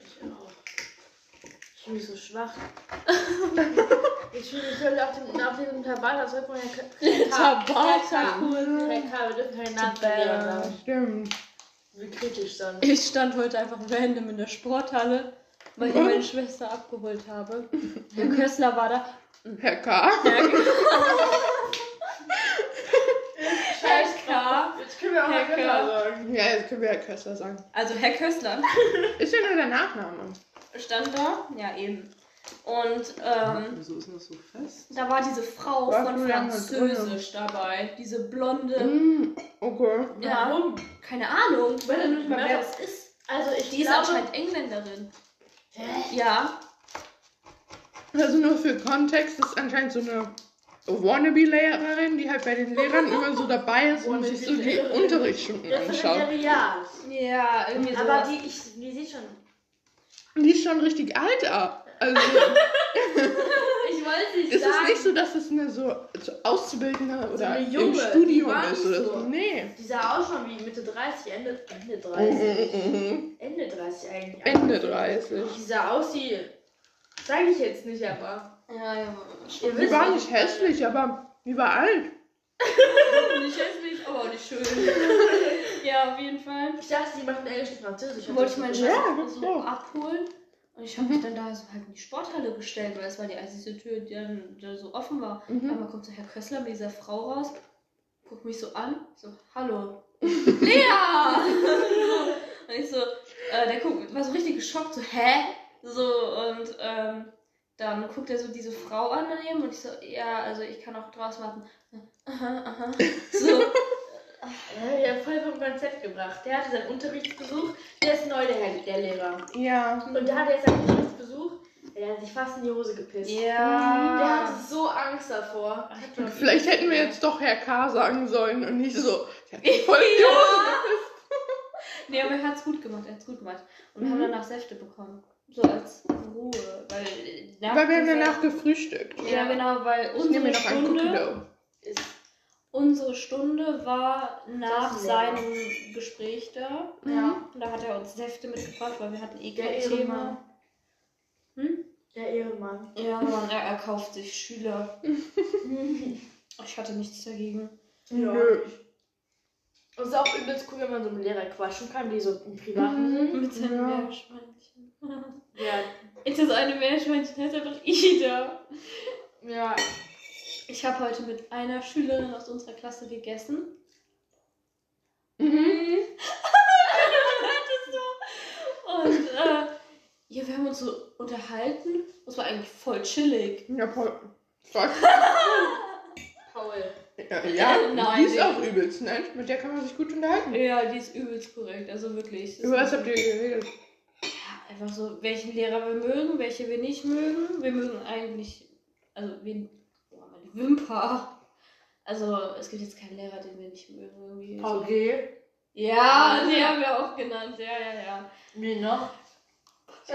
Ich auch. Ich fühle mich so schwach. ich fühle mich so nach, dem, nach diesem Tabata zurück von der Tabata. Wir dürfen keine Namen verlieren, ich. Stimmt. Wie kritisch dann. Ich stand heute einfach random in der Sporthalle, weil ich Mhm. meine Schwester abgeholt habe. Der Kössler war da. Herr K. Herr K. Jetzt können wir auch Herr mal K. sagen. Ja, jetzt können wir Herr Köstler sagen. Also Herr Kössler Ist ja nur der Nachname. Stand da. Ja, eben. Und ähm, Wieso ist das so fest? da war diese Frau War von Französisch dabei. Diese blonde. Mm, okay. Ja, Warum? keine Ahnung. Ich weiß ja nicht mal, wer das ist. Also ich Die ist glaube... anscheinend Engländerin. Hä? Ja. Also nur für Kontext, ist anscheinend so eine Wannabe-Lehrerin, die halt bei den Lehrern immer so dabei ist und sich so die. Unterrichtsstunden anschaut. Ja, irgendwie so. Aber die, ich, die sieht schon... Die ist schon richtig alt ab. Also Ich wollte nicht es ist sagen... nicht so, dass es eine so, so Auszubildende oder eine im Junge, Studium die war ist oder so. so. Nee. Die sah auch schon wie Mitte 30, Ende, Ende 30. Mhm, mhm. Ende 30 eigentlich. Ende 30. Die sah aus wie... Sag ich jetzt nicht, aber... Ja, ja. Die wisst, war nicht hässlich, aber die war alt. Nicht hässlich, aber auch nicht schön. Ja, auf jeden Fall. Ich dachte, die macht Englisch und Französisch. wollte ich meine Ja, Schwester das so auch. abholen. Und ich habe mich dann da so halt in die Sporthalle gestellt, weil es war die einzige Tür, die dann da so offen war. Mhm. Einmal kommt so Herr Kössler mit dieser Frau raus, guckt mich so an, so, hallo. Lea! und ich so, äh, der guckt, war so richtig geschockt, so, hä? So, und ähm, dann guckt er so diese Frau an daneben und ich so, ja, also ich kann auch draußen warten. Aha, aha. So, Ja, der hat voll vom Konzept gebracht. Der hatte seinen Unterrichtsbesuch. Der ist neu, der, Herr- der Lehrer. Ja. Und da hat er jetzt seinen Unterrichtsbesuch. Der hat sich fast in die Hose gepisst. Der ja. hatte so Angst davor. Vielleicht hätten wir jetzt doch Herr K. sagen sollen und nicht so. Der hat sich voll in die Hose Nee, aber er hat's gut gemacht, er hat's gut gemacht. Und wir Mhm. haben danach Säfte bekommen. So als Ruhe. Weil, äh, nach Weil wir haben danach gefrühstigt. Ja, genau, weil Ich nehme unsere mir noch einen Cookie Stunde, Dough. Ist unsere Stunde war nach ist seinem Gespräch da. Ja. Und da hat er uns Säfte mitgebracht, weil wir hatten eh kein Ehrenmann. Thema. Hm? der Ehrenmann. Ja, Mann, er, er kauft sich Schüler. Ich hatte nichts dagegen. Ja. Nö. Und es ist auch übelst cool, wenn man so mit Lehrer quatschen kann, die so im Privaten sind. Mit seinem Ja. Meerschweinchen. Ja. Das eine Meerschweinchen heißt einfach Ida. Ja. Ich habe heute mit einer Schülerin aus unserer Klasse gegessen. Mhm. Und äh, ja, wir haben uns so unterhalten. Das war eigentlich voll chillig. Ja, Paul. Fuck. Paul. Ja, ja Nein, die ist auch übelst nett. Mit der kann man sich gut unterhalten. Ja, die ist übelst korrekt. Also wirklich. Über was habt ihr geredet? Ja, einfach so, welchen Lehrer wir mögen, welche wir nicht mögen. Wir mögen eigentlich, also wen, Wimper. Also es gibt jetzt keinen Lehrer, den wir nicht mögen. Irgendwie. Paul So. G. Ja, die haben wir auch genannt. Ja, ja, ja. Wie noch?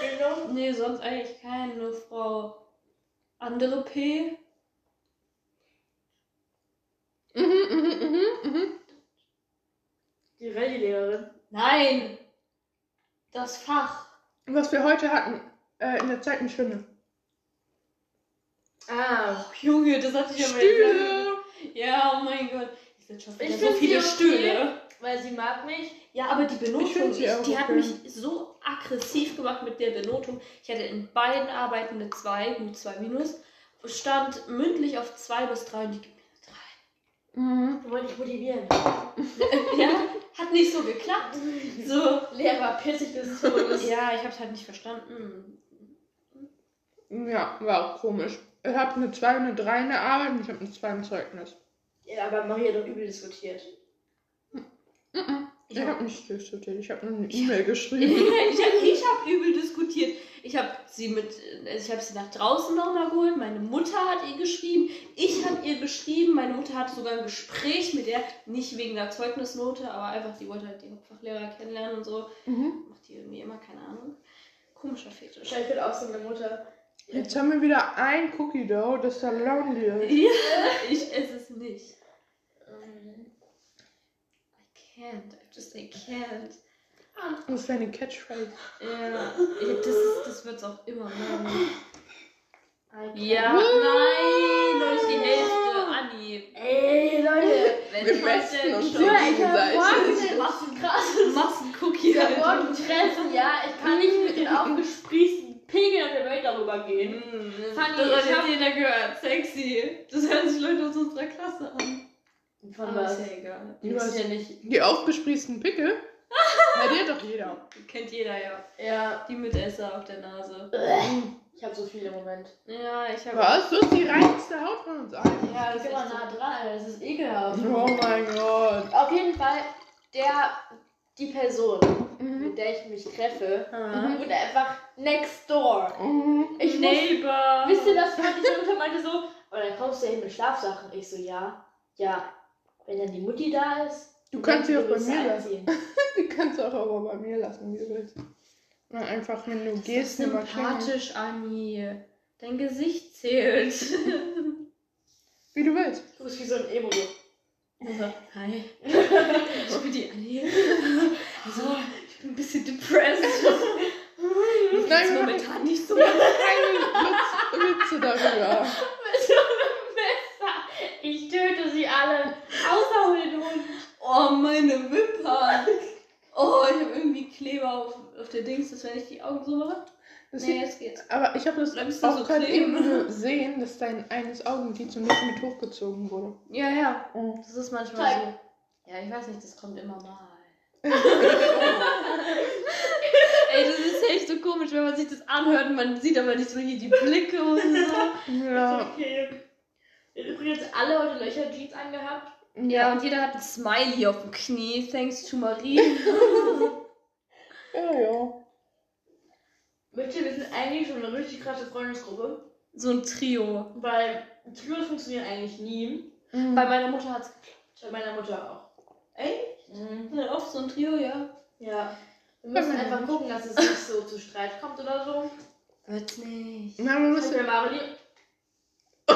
Wie noch? Nee, sonst eigentlich keine. Nur Frau andere P. Mhm, mhm, mhm, mhm. Die Rallye-Lehrerin. Nein! Das Fach. Was wir heute hatten, äh, in der zweiten Stunde. Ah. Junge, das hatte ich aber Stühle! Ja, oh mein Gott. Ich sind schon Ich wieder so viele sie okay. Stühle. Weil sie mag mich. Ja, aber die Benotung, ich, die hat okay. mich so aggressiv gemacht mit der Benotung. Ich hatte in beiden Arbeiten eine 2, gut 2 minus. Stand mündlich auf 2 bis 3 und die gibt mir Mhm. Wir wollen dich motivieren. eine 3. ja, hat nicht so geklappt. So. Lehrer pissig des Todes. Ja, ich hab's halt nicht verstanden. Ja, war auch komisch. Ich habe eine 2 und eine 3 in der Arbeit und ich habe eine 2 im Zeugnis. Ja, aber Maria hat doch übel diskutiert. Mhm. Ich Ich habe nicht diskutiert, ich habe nur eine E-Mail geschrieben. ich habe hab übel diskutiert. Ich habe sie mit, also ich habe sie nach draußen nochmal geholt. Meine Mutter hat ihr geschrieben. Ich habe ihr geschrieben. Meine Mutter hatte sogar ein Gespräch mit der, nicht wegen der Zeugnisnote, aber einfach, die wollte halt den Fachlehrer kennenlernen und so. Mhm. Macht die irgendwie immer, keine Ahnung. Komischer Fetisch. Ich finde auch so eine Mutter. Jetzt haben wir wieder ein Cookie Dough, das da lonely ist. Ja, ich esse es nicht. Ähm, I can't. I just I can't. Das ist deine Catchphrase. Ja, ich- das, ist- das wird's auch immer can't. Ja, nein, nicht die Hälfte. Anni. Ey, Leute. wenn Wir den uns ich gegenseitig. Massencookie Ja, halt. morgen treffen, ja. Ich kann nicht mit den aufgesprießten Pegeln auf der Welt darüber gehen. Mm, Fanny, das ich hat hab- jeder gehört. Sexy. Das hören sich Leute aus unserer Klasse an. Von Aber was? ist ja egal. Die ist ja nicht. Die aufgesprießten Pickel? ja, die hat doch jeder. Kennt jeder ja. Ja. Die Mitesser auf der Nase. Ich habe so viele im Moment. Ja, ich habe. Was? Du hast die reinste Haut von uns allen. Ja, das ist immer nah dran, Alter. Das ist ekelhaft. Oh mein Gott. Auf jeden Fall, der, die Person, Mhm. mit der ich mich treffe, Ah. wohnt einfach next door. Mhm. Ich muss, Neighbor. wisst ihr, was meine Mutter meinte so? Und dann kommst du hin mit Schlafsachen. Ich so, ja. Ja, wenn dann die Mutti da ist. Du kannst sie auch bei du mir lassen. Die kannst du auch aber bei mir lassen, wie du willst. Na, einfach, wenn du Das gehst, ist sympathisch, Anni. Dein Gesicht zählt. Wie du willst. Du bist wie so ein Emo. Hi. Ich bin die Anni. Also, ich bin ein bisschen depressed. Geht's wir momentan nicht so. Keine Witz, Witze darüber. Mit so einem Messer. Ich töte sie alle. Außer Hund. Oh, meine Wimpern. Oh, ich habe irgendwie Kleber auf, auf der Dings, dass wenn ich die Augen so mache. Das Nee, jetzt geht's. aber ich habe das Bleibst auch so gerade eben gesehen, dass dein eines Augenlid so nicht mit hochgezogen wurde. Ja, ja. Mhm. Das ist manchmal Zeig. so. Ja, ich weiß nicht, das kommt immer mal. Ey, das ist echt so komisch, wenn man sich das anhört und man sieht aber nicht so hier die Blicke und so. Ja. Okay. Übrigens alle heute Löcher-Jeans angehabt. Ja, und jeder hat ein Smiley auf dem Knie, thanks to Marie. Ja, ja. Wisst ihr, wir sind eigentlich schon eine richtig krasse Freundesgruppe. So ein Trio. Weil Trios funktionieren eigentlich nie. Mhm. Bei meiner Mutter hat's Bei meiner Mutter auch. Echt? Mhm. ja, auch so ein Trio, ja. Ja. Wir müssen meiner einfach gucken, dass es nicht so zu Streit kommt oder so. Wird's nicht. Man muss Das wäre Marli. Oh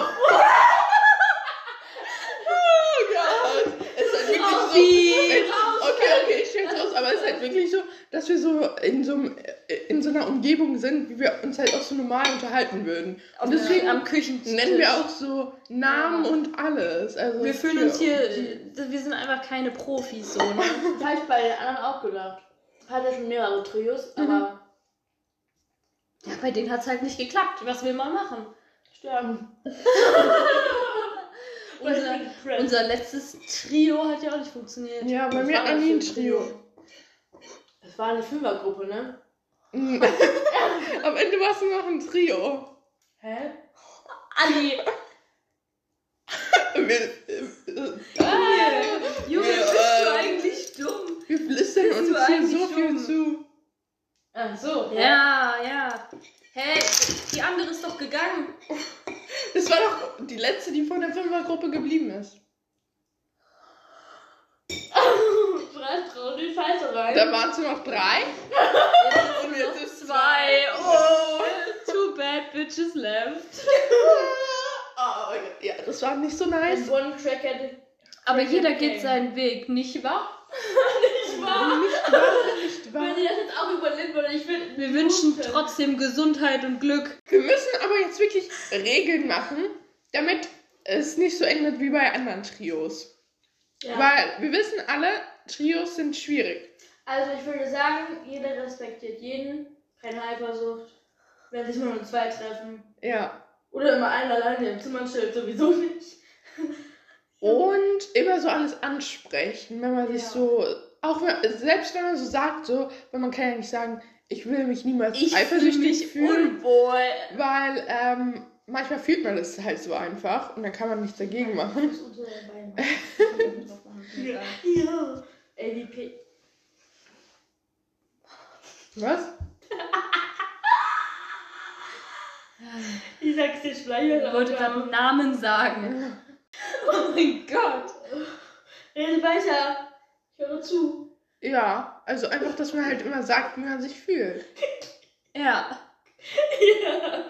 Gott! Es ist halt wirklich Oh, so. Stell's raus, aber es ist halt wirklich so, dass wir so in so, einem- in so einer Umgebung sind, wie wir uns halt auch so normal unterhalten würden. Und deswegen am Küchentisch. nennen wir auch so Namen und alles. Also Wir fühlen uns hier, wir sind einfach keine Profis, so, ne? Das habe ich bei den anderen auch gedacht. Hat ja schon mehrere Trios, aber Ja, bei denen hat's halt nicht geklappt. Was will man machen? sterben. Unser, unser letztes Trio hat ja auch nicht funktioniert. Ja, bei Was mir hat das nie ein ein Trio. Das war eine Fünfergruppe, ne? Am Ende war es nur noch ein Trio. Hä? Anni! Wir, äh, Junge, Ja, bist du ähm, eigentlich dumm? wir flüstern Bist uns du hier so viel dumm? zu. Ach so. Ja, ja. Hey, die andere ist doch gegangen. Das war doch die letzte, die von der Fünfergruppe geblieben ist. Drauf die Scheiße rein. Da waren es nur noch drei. Jetzt Und jetzt ist zwei. Oh, too bad bitches left. Oh, ja, das war nicht so nice. One-Tracker. Aber jeder geht seinen Weg, nicht wahr? Nicht wahr? Nicht wahr, nicht wahr. Wenn ihr das jetzt auch überlebt würde, ich will. Wir wünschen trotzdem Gesundheit und Glück. Wir müssen aber jetzt wirklich Regeln machen, damit es nicht so endet wie bei anderen Trios. Ja. Weil wir wissen alle, Trios sind schwierig. Also ich würde sagen, jeder respektiert jeden. Keine Eifersucht. Wenn sich nur zwei treffen. Ja. Oder immer einer alleine im Zimmer steht, sowieso nicht. Und immer so alles ansprechen, wenn man sich Ja. so, auch wenn, selbst wenn man so sagt, so, weil man kann ja nicht sagen, ich will mich niemals Ich fühle eifersüchtig mich fühlen, unwohl. weil ähm, manchmal fühlt man das halt so einfach und dann kann man nichts dagegen machen. Fuß unter den Beinen. Ja. ja. LVP. Was? Ich sag's dir Ich schleicher. wollte gerade einen Namen sagen. Oh mein Gott. Rede weiter. Ich höre zu. Ja, also einfach, dass man halt immer sagt, wie man sich fühlt. Ja. ja.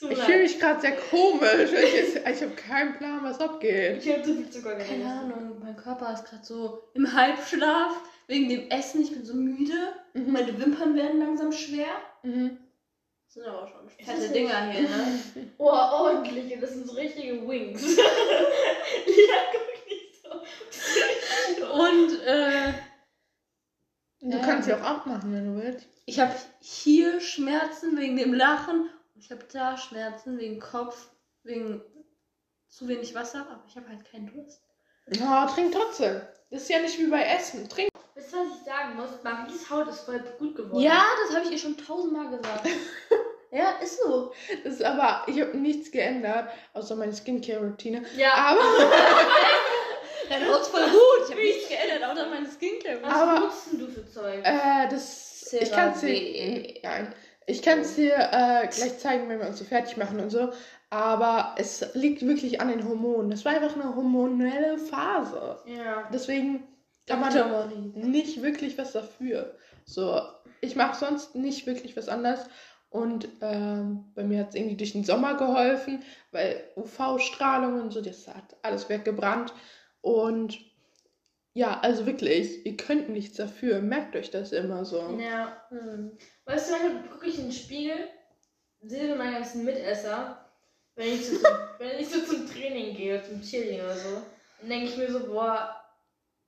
So Ich fühle mich gerade sehr komisch. Ich, ich habe keinen Plan, was abgeht. Ich habe zu viel Zucker gegessen. Keine Ahnung, mein Körper ist gerade so im Halbschlaf wegen dem Essen. Ich bin so müde. Mhm. Meine Wimpern werden langsam schwer. Mhm. Das sind aber schon fette Dinger hier, ne? Oh, ordentliche, das sind so richtige Wings. ja, guck nicht so. Und äh, Du Ja. kannst sie auch abmachen, wenn du willst. ich habe hier Schmerzen wegen dem Lachen. Ich habe da Schmerzen wegen Kopf, wegen zu wenig Wasser, aber ich habe halt keinen Durst. Ja, trink trotzdem. Das ist ja nicht wie bei Essen. Trink. Wisst ihr, was ich sagen muss? Maries Haut ist voll gut geworden. Ja, das habe ich ihr schon tausendmal gesagt. ja, ist so. Das ist aber, ich habe nichts geändert, außer meine Skincare-Routine. Ja, Aber, Deine Haut ist voll gut. Ich habe nichts geändert, außer meine Skincare. was aber- nutzt denn du für Zeug? äh, das, ich kann es CeraVe. Ich kann es dir äh, gleich zeigen, wenn wir uns so fertig machen und so. Aber es liegt wirklich an den Hormonen. Das war einfach eine hormonelle Phase. ja. Deswegen kann man nicht wirklich was dafür. So, ich mache sonst nicht wirklich was anderes. Und ähm, bei mir hat es irgendwie durch den Sommer geholfen, weil UV-Strahlung und so, das hat alles weggebrannt. Und ja, also wirklich, ihr könnt nichts dafür. Merkt euch das immer so. Ja. Hm. Weißt du, manchmal gucke ich in den Spiegel, sehe so meine ganzen Mitesser, wenn ich so zum, wenn ich so zum Training gehe, zum Cheerleading oder so, dann denke ich mir so, boah,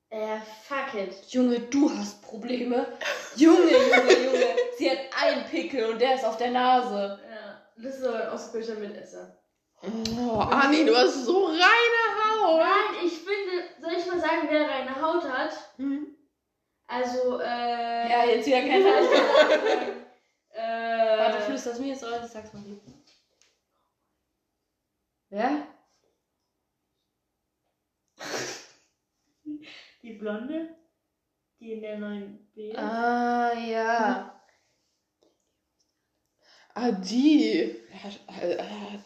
äh, fuck it. Junge, du hast Probleme. Junge, Junge, Junge. Sie hat einen Pickel und der ist auf der Nase. Ja, das ist so ein ausgebildeter Mitesser. Oh, Anni, du hast so reine Haut. Nein, ich finde, soll ich mal sagen, wer reine Haut hat? Hm? Also, äh. Ja, jetzt wieder kein Fall. Äh. Warte, flüsterst mir jetzt oder ich sag's mal lieber. Wer? Die Blonde? Die in der neuen B. Ah, ja. Ah, die.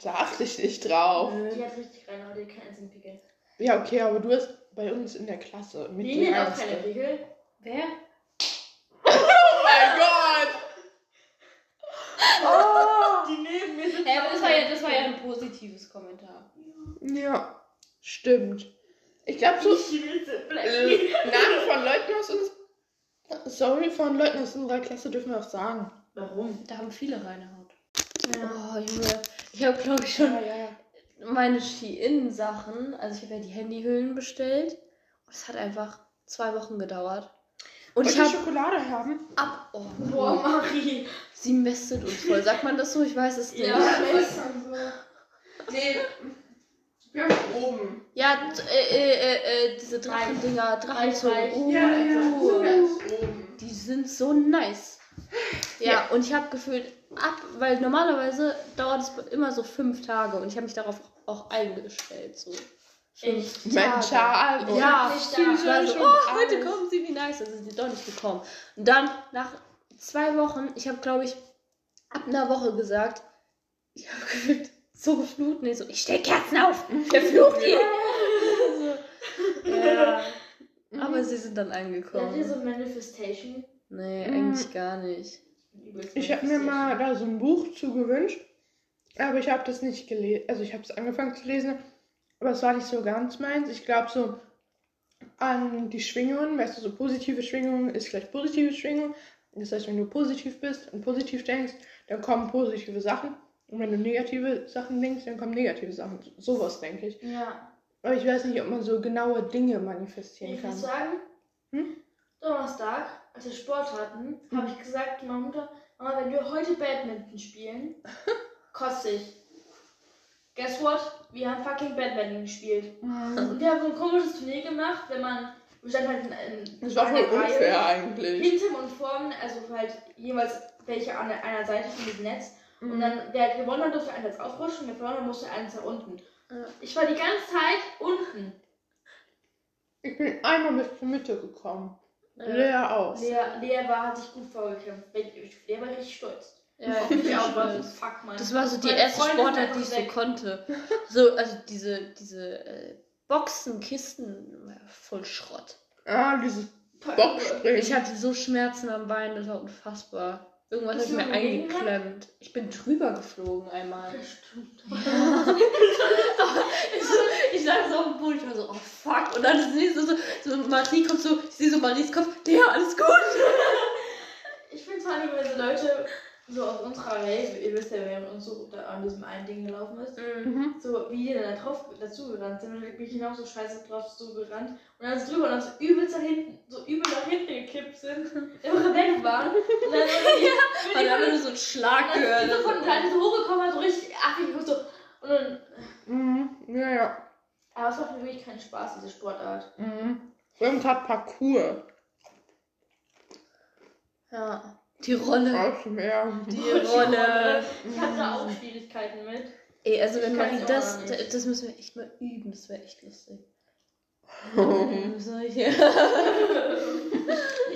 Da, achte ich nicht drauf. Die hat richtig reine Haut, die hat keinen einzigen Pickel. Ja, okay, aber du hast bei uns in der Klasse mit Die hat auch keine Pickel. Wer? Oh mein Gott! Oh. Die neben mir sind. Ja, aber das war ja, das war ja ein positives Kommentar. Ja, stimmt. Ich glaube, so äh. Namen von Leuten aus uns. Sorry, von Leuten aus unserer Klasse dürfen wir auch sagen. Warum? Da haben viele reine Haut. Ja. Oh, Junge. Ich habe, glaube ich, schon ja, ja. meine Shein-Sachen, also ich habe ja die Handyhüllen bestellt. Und es hat einfach zwei Wochen gedauert. Und Und ich ich habe Schokolade haben. ab. Oh, Boah, Marie. sie mästet uns voll. Sagt man das so? Ich weiß es nicht. Ja. Nee, wir haben oben. Ja, äh, äh, äh, äh, diese Drachendinger, Drachenzungen. Oh, Ja, ja, oben. die sind so nice. Ja, Ja. und ich habe gefühlt ab, weil normalerweise dauert es immer so fünf Tage und ich habe mich darauf auch eingestellt. So. Echt? Mental. und Ja. Ich war so, und oh, heute kommen sie, wie nice. Dann sind sie doch nicht gekommen. Und dann, nach zwei Wochen, ich habe, glaube ich, ab einer Woche gesagt, ich habe gefühlt so geflucht. Nee, so, ich stell Kerzen auf. Der flucht ihr. so, ja. Aber sie sind dann Seid ihr angekommen. so Manifestation? Nee, Mhm. eigentlich gar nicht. Ich habe mir mal da so ein Buch zugewünscht, aber ich habe das nicht gelesen. Also ich habe es angefangen zu lesen, aber es war nicht so ganz meins. Ich glaube so an die Schwingungen, weißt du, so positive Schwingungen ist gleich positive Schwingung. Das heißt, wenn du positiv bist und positiv denkst, dann kommen positive Sachen. Und wenn du negative Sachen denkst, dann kommen negative Sachen. Sowas denke ich. Ja. Aber ich weiß nicht, ob man so genaue Dinge manifestieren Ich muss kann. sagen, Hm? Donnerstag, als wir Sport hatten, habe ich gesagt zu meiner Mutter, Mama, wenn wir heute Badminton spielen, kotze ich. Guess what? Wir haben fucking Badminton gespielt. Und wir haben so ein komisches Turnier gemacht, wenn man, wir standen halt in, in Das war voll einer Reihe, unfair eigentlich. Hinten und vorne, also halt jeweils welche an einer Seite von diesem Netz. Mhm. Und dann, der gewonnen hat, durfte einen Netz aufrutschen, der verloren hat, musste eins nach unten. Ja. Ich war die ganze Zeit unten. Ich bin einmal bis zur Mitte gekommen. Ja. Lea auch. Lea, Lea war, hat sich gut vorgekämpft. Ich- Lea war richtig stolz. Ja, ich bin auch war so, fuck, Mann. Das war so die Meine erste Sportart, die ich so konnte. So, also diese, diese äh, Boxen, Kisten, voll Schrott. Ah, dieses Boxspringen. Ich hatte so Schmerzen am Bein, das war unfassbar. Irgendwas Bist hat mir eingeklemmt. Ich bin drüber geflogen einmal. Stimmt. ich, so, ich lag so auf dem Boden, ich war so, oh fuck. Und dann das nächste so, so Marie kommt so, ich sehe so Maries Kopf, der, alles gut. Ich finde vor allem, wenn so Leute so aus unserer Rave, ihr wisst ja, wer uns so da an diesem einen Ding gelaufen ist, Mhm. So wie die dann da drauf dazu gerannt sind, und dann bin ich hinaus so scheiße drauf so gerannt und dann ist drüber und dann so übelst nach hinten, so übel nach hinten gekippt sind, immer weg waren und dann so die, Man hat nur so einen Schlag und dann gehört. so von dann so hochgekommen, so richtig affig und so und dann, Mhm. Ja, ja. aber es macht mir wirklich keinen Spaß, diese Sportart. Mhm. Wir haben gerade Parcours. Ja. Die Rolle. Auch mehr. Die Und Rolle. Ich hatte da auch Schwierigkeiten mit. Ey, also wenn auch das, nicht. das müssen wir echt mal üben, das wäre echt lustig. So, hier. Ich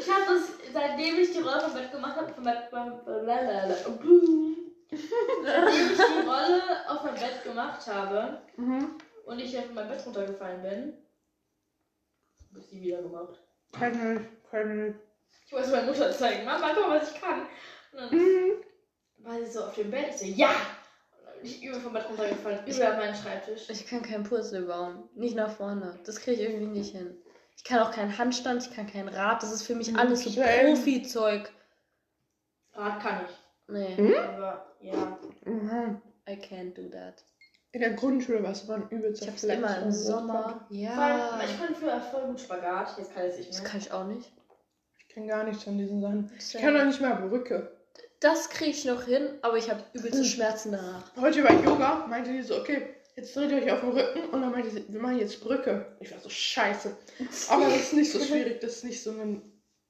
habe das, seitdem ich die Rolle vom Bett gemacht habe, Bett, blablabla, seitdem ich die Rolle auf mein Bett gemacht habe Mhm. und ich ja von meinem Bett runtergefallen bin, habe ich die wieder gemacht. Kann ich, kann ich. Ich wollte meiner Mutter zeigen, Mama, guck mal, was ich kann. Und dann Mhm. war sie so auf dem Bett, ich so, ja! Und dann bin ich übel vom Bett runtergefallen, übel auf meinen Schreibtisch. Ich kann keinen Purzel bauen. Nicht nach vorne. Das kriege ich irgendwie nicht hin. Ich kann auch keinen Handstand, ich kann kein Rad. Das ist für mich alles so. Profi-Zeug. Rad kann ich, Nee, Hm? aber ja. Mhm. I can't do that. In der Grundschule warst du mal ein übelster Ich hab's immer im Sommer. Vor allem, Ja. ich konnte früher voll gut Spagat, jetzt kann ich es nicht Das mehr. kann ich auch nicht. Kann gar nichts von diesen Sachen. Ich kann doch nicht mal Brücke. Das kriege ich noch hin, aber ich habe übelste Schmerzen danach. Heute bei Yoga meinte die so, okay, jetzt dreht ihr euch auf den Rücken und dann meinte sie, wir machen jetzt Brücke. Ich war so, scheiße. Aber das ist nicht so schwierig, das ist nicht so eine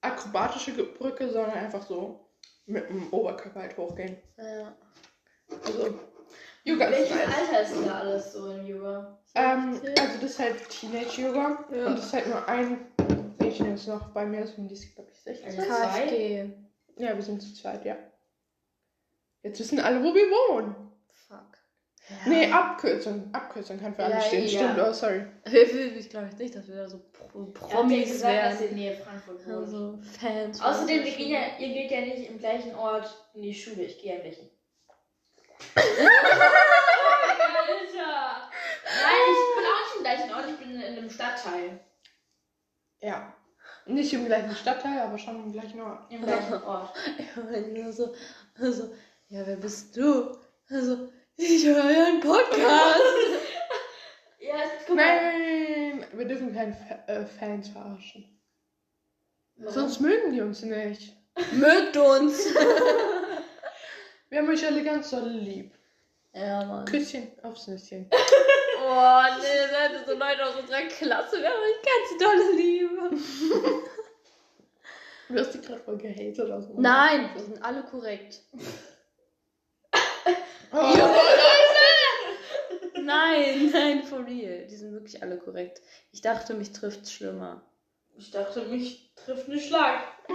akrobatische Brücke, sondern einfach so mit dem Oberkörper halt hochgehen. Ja. Also, Yoga ist Welches nice. Alter ist da alles so in Yoga? Ähm, also das ist halt Teenage-Yoga Ja. und das ist halt nur ein Mädchen ist noch bei mir, deswegen die ist, glaube ich, 16. Also KFG. Ja, wir sind zu zweit, ja. Jetzt wissen alle, wo wir wohnen. Fuck. Nee, Abkürzung. Abkürzung kann für alle Ja, stehen. ja. Stimmt, oh, sorry. Ich glaube nicht, dass wir da so Pro Promis gesagt, dass ihr in Nähe Frankfurt wohnt. Also Fans. Außerdem, wir gehen ja, ihr geht ja nicht im gleichen Ort in die Schule. Ich gehe ja. Alter! Nein, ich bin auch nicht im gleichen Ort, ich bin in einem Stadtteil. Ja. Nicht im gleichen Stadtteil, aber schon im gleichen Ort. Im gleichen Ort. Ja, so, also, ja, wer bist du? Also, ich höre einen Podcast. Ja, guck mal. Nein, wir dürfen keine Fa äh, Fans verarschen. Sonst mögen die uns nicht. Mögt uns. Wir haben euch alle ganz doll lieb. Ja, Mann. Küsschen aufs Nüsschen. Oh, nee, seid so Leute aus unserer Klasse. Wir haben euch ganz dolle Liebe. Du hast die gerade voll gehatet oder so. Nein, wir sind alle korrekt. Oh, Nein, nein, for real. Die sind wirklich alle korrekt. Ich dachte, mich trifft's schlimmer. Ich dachte, mich trifft ein Schlag.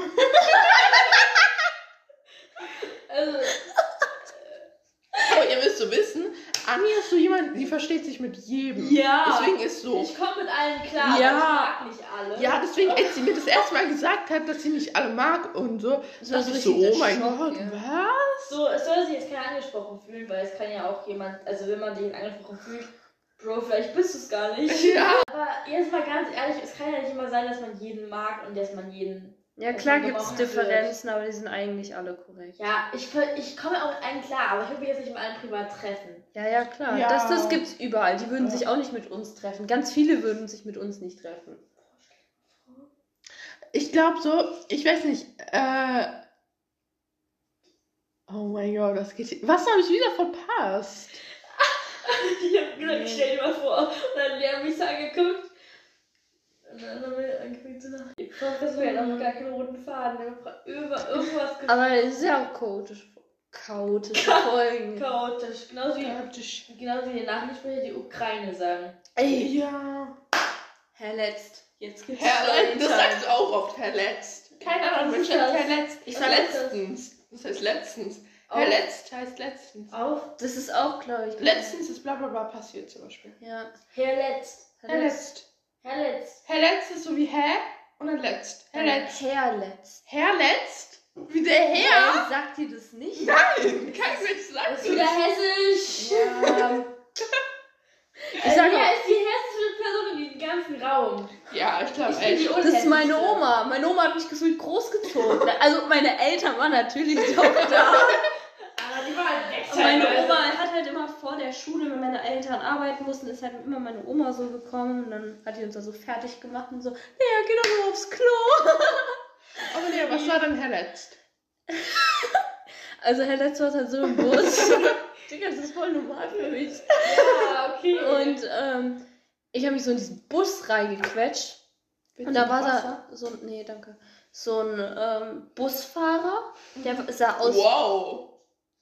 also, Aber ihr müsst so wissen, Anni ist so jemand, die versteht sich mit jedem. Ja. Deswegen ist so. ich komme mit allen klar, Ja. aber ich mag nicht alle. Ja, deswegen, als sie mir das erste Mal gesagt hat, dass sie nicht alle mag und so, So dachte ist ich so, oh mein Schock, Gott, ja. was? So, es soll sich jetzt keiner angesprochen fühlen, weil es kann ja auch jemand, also wenn man sich angesprochen fühlt, Bro, vielleicht bist du es gar nicht. Ja. Aber jetzt mal ganz ehrlich, es kann ja nicht immer sein, dass man jeden mag und dass man jeden. Ja, klar gibt's gemobbt wird. Differenzen, aber die sind eigentlich alle korrekt. Ja, ich, ich komme auch mit allen klar, aber ich würde mich jetzt nicht mit allen privat treffen. Ja, ja, klar. Ja. Das, das gibt's überall. Die würden Ja. sich auch nicht mit uns treffen. Ganz viele würden sich mit uns nicht treffen. Ich glaube so, ich weiß nicht, äh. Oh mein Gott, das geht. Was habe ich wieder verpasst? Ich hab gesagt, ich stell dir mal vor. Und dann hat Lea mich so angeguckt. Und dann haben wir angefangen zu lachen. Ich glaube, das ja noch gar keinen roten Faden. Wir haben über irgendwas gesagt. Aber es ist ja auch chaotisch. Chaotische Folgen. Chaotisch. Genauso wie, Chaotisch. genauso wie die Nachrichtensprecher die Ukraine sagen. Ey, Ja. Herr Letzt. Jetzt gibt's Herr, das Storytime. sagst du auch oft, Herr Letzt. Kein anderer Was Mensch das? Herr Letzt. Ich sag das? letztens. Das heißt letztens. Auf- Herr Letzt heißt letztens. Auf Das ist auch, glaube ich. Letztens ist bla bla bla passiert zum Beispiel. Ja. Herr Letzt. Herr Letzt. Herr Letzt. Herr Letzt ist so wie Herr und dann Letzt. Herr Letzt. Herr Letzt. Herr Letzt? Wie der Herr? Ey, sagt ihr das nicht? Nein, kein Mensch sagt Das ist wieder hessisch. Ja. Ich sag auch, ist die hessische Person in diesem ganzen Raum. Ja, ich glaube die echt. das ist meine. Oma. Meine Oma hat mich gefühlt großgezogen. Also meine Eltern waren natürlich auch da. Und meine Teilweise. Oma hat halt immer vor der Schule, wenn meine Eltern arbeiten mussten, ist halt immer meine Oma so gekommen und dann hat die uns da so fertig gemacht und so, ja, geh doch mal aufs Klo. Aber nee, was war denn Herr Letzt? Also Herr Letzter war halt so im Bus. Digga, das ist voll normal für mich. Ja, okay. Und ähm, ich habe mich so in diesen Bus reingequetscht. Und da war da so ein, nee, danke, so ein ähm, Busfahrer, der sah aus Wow.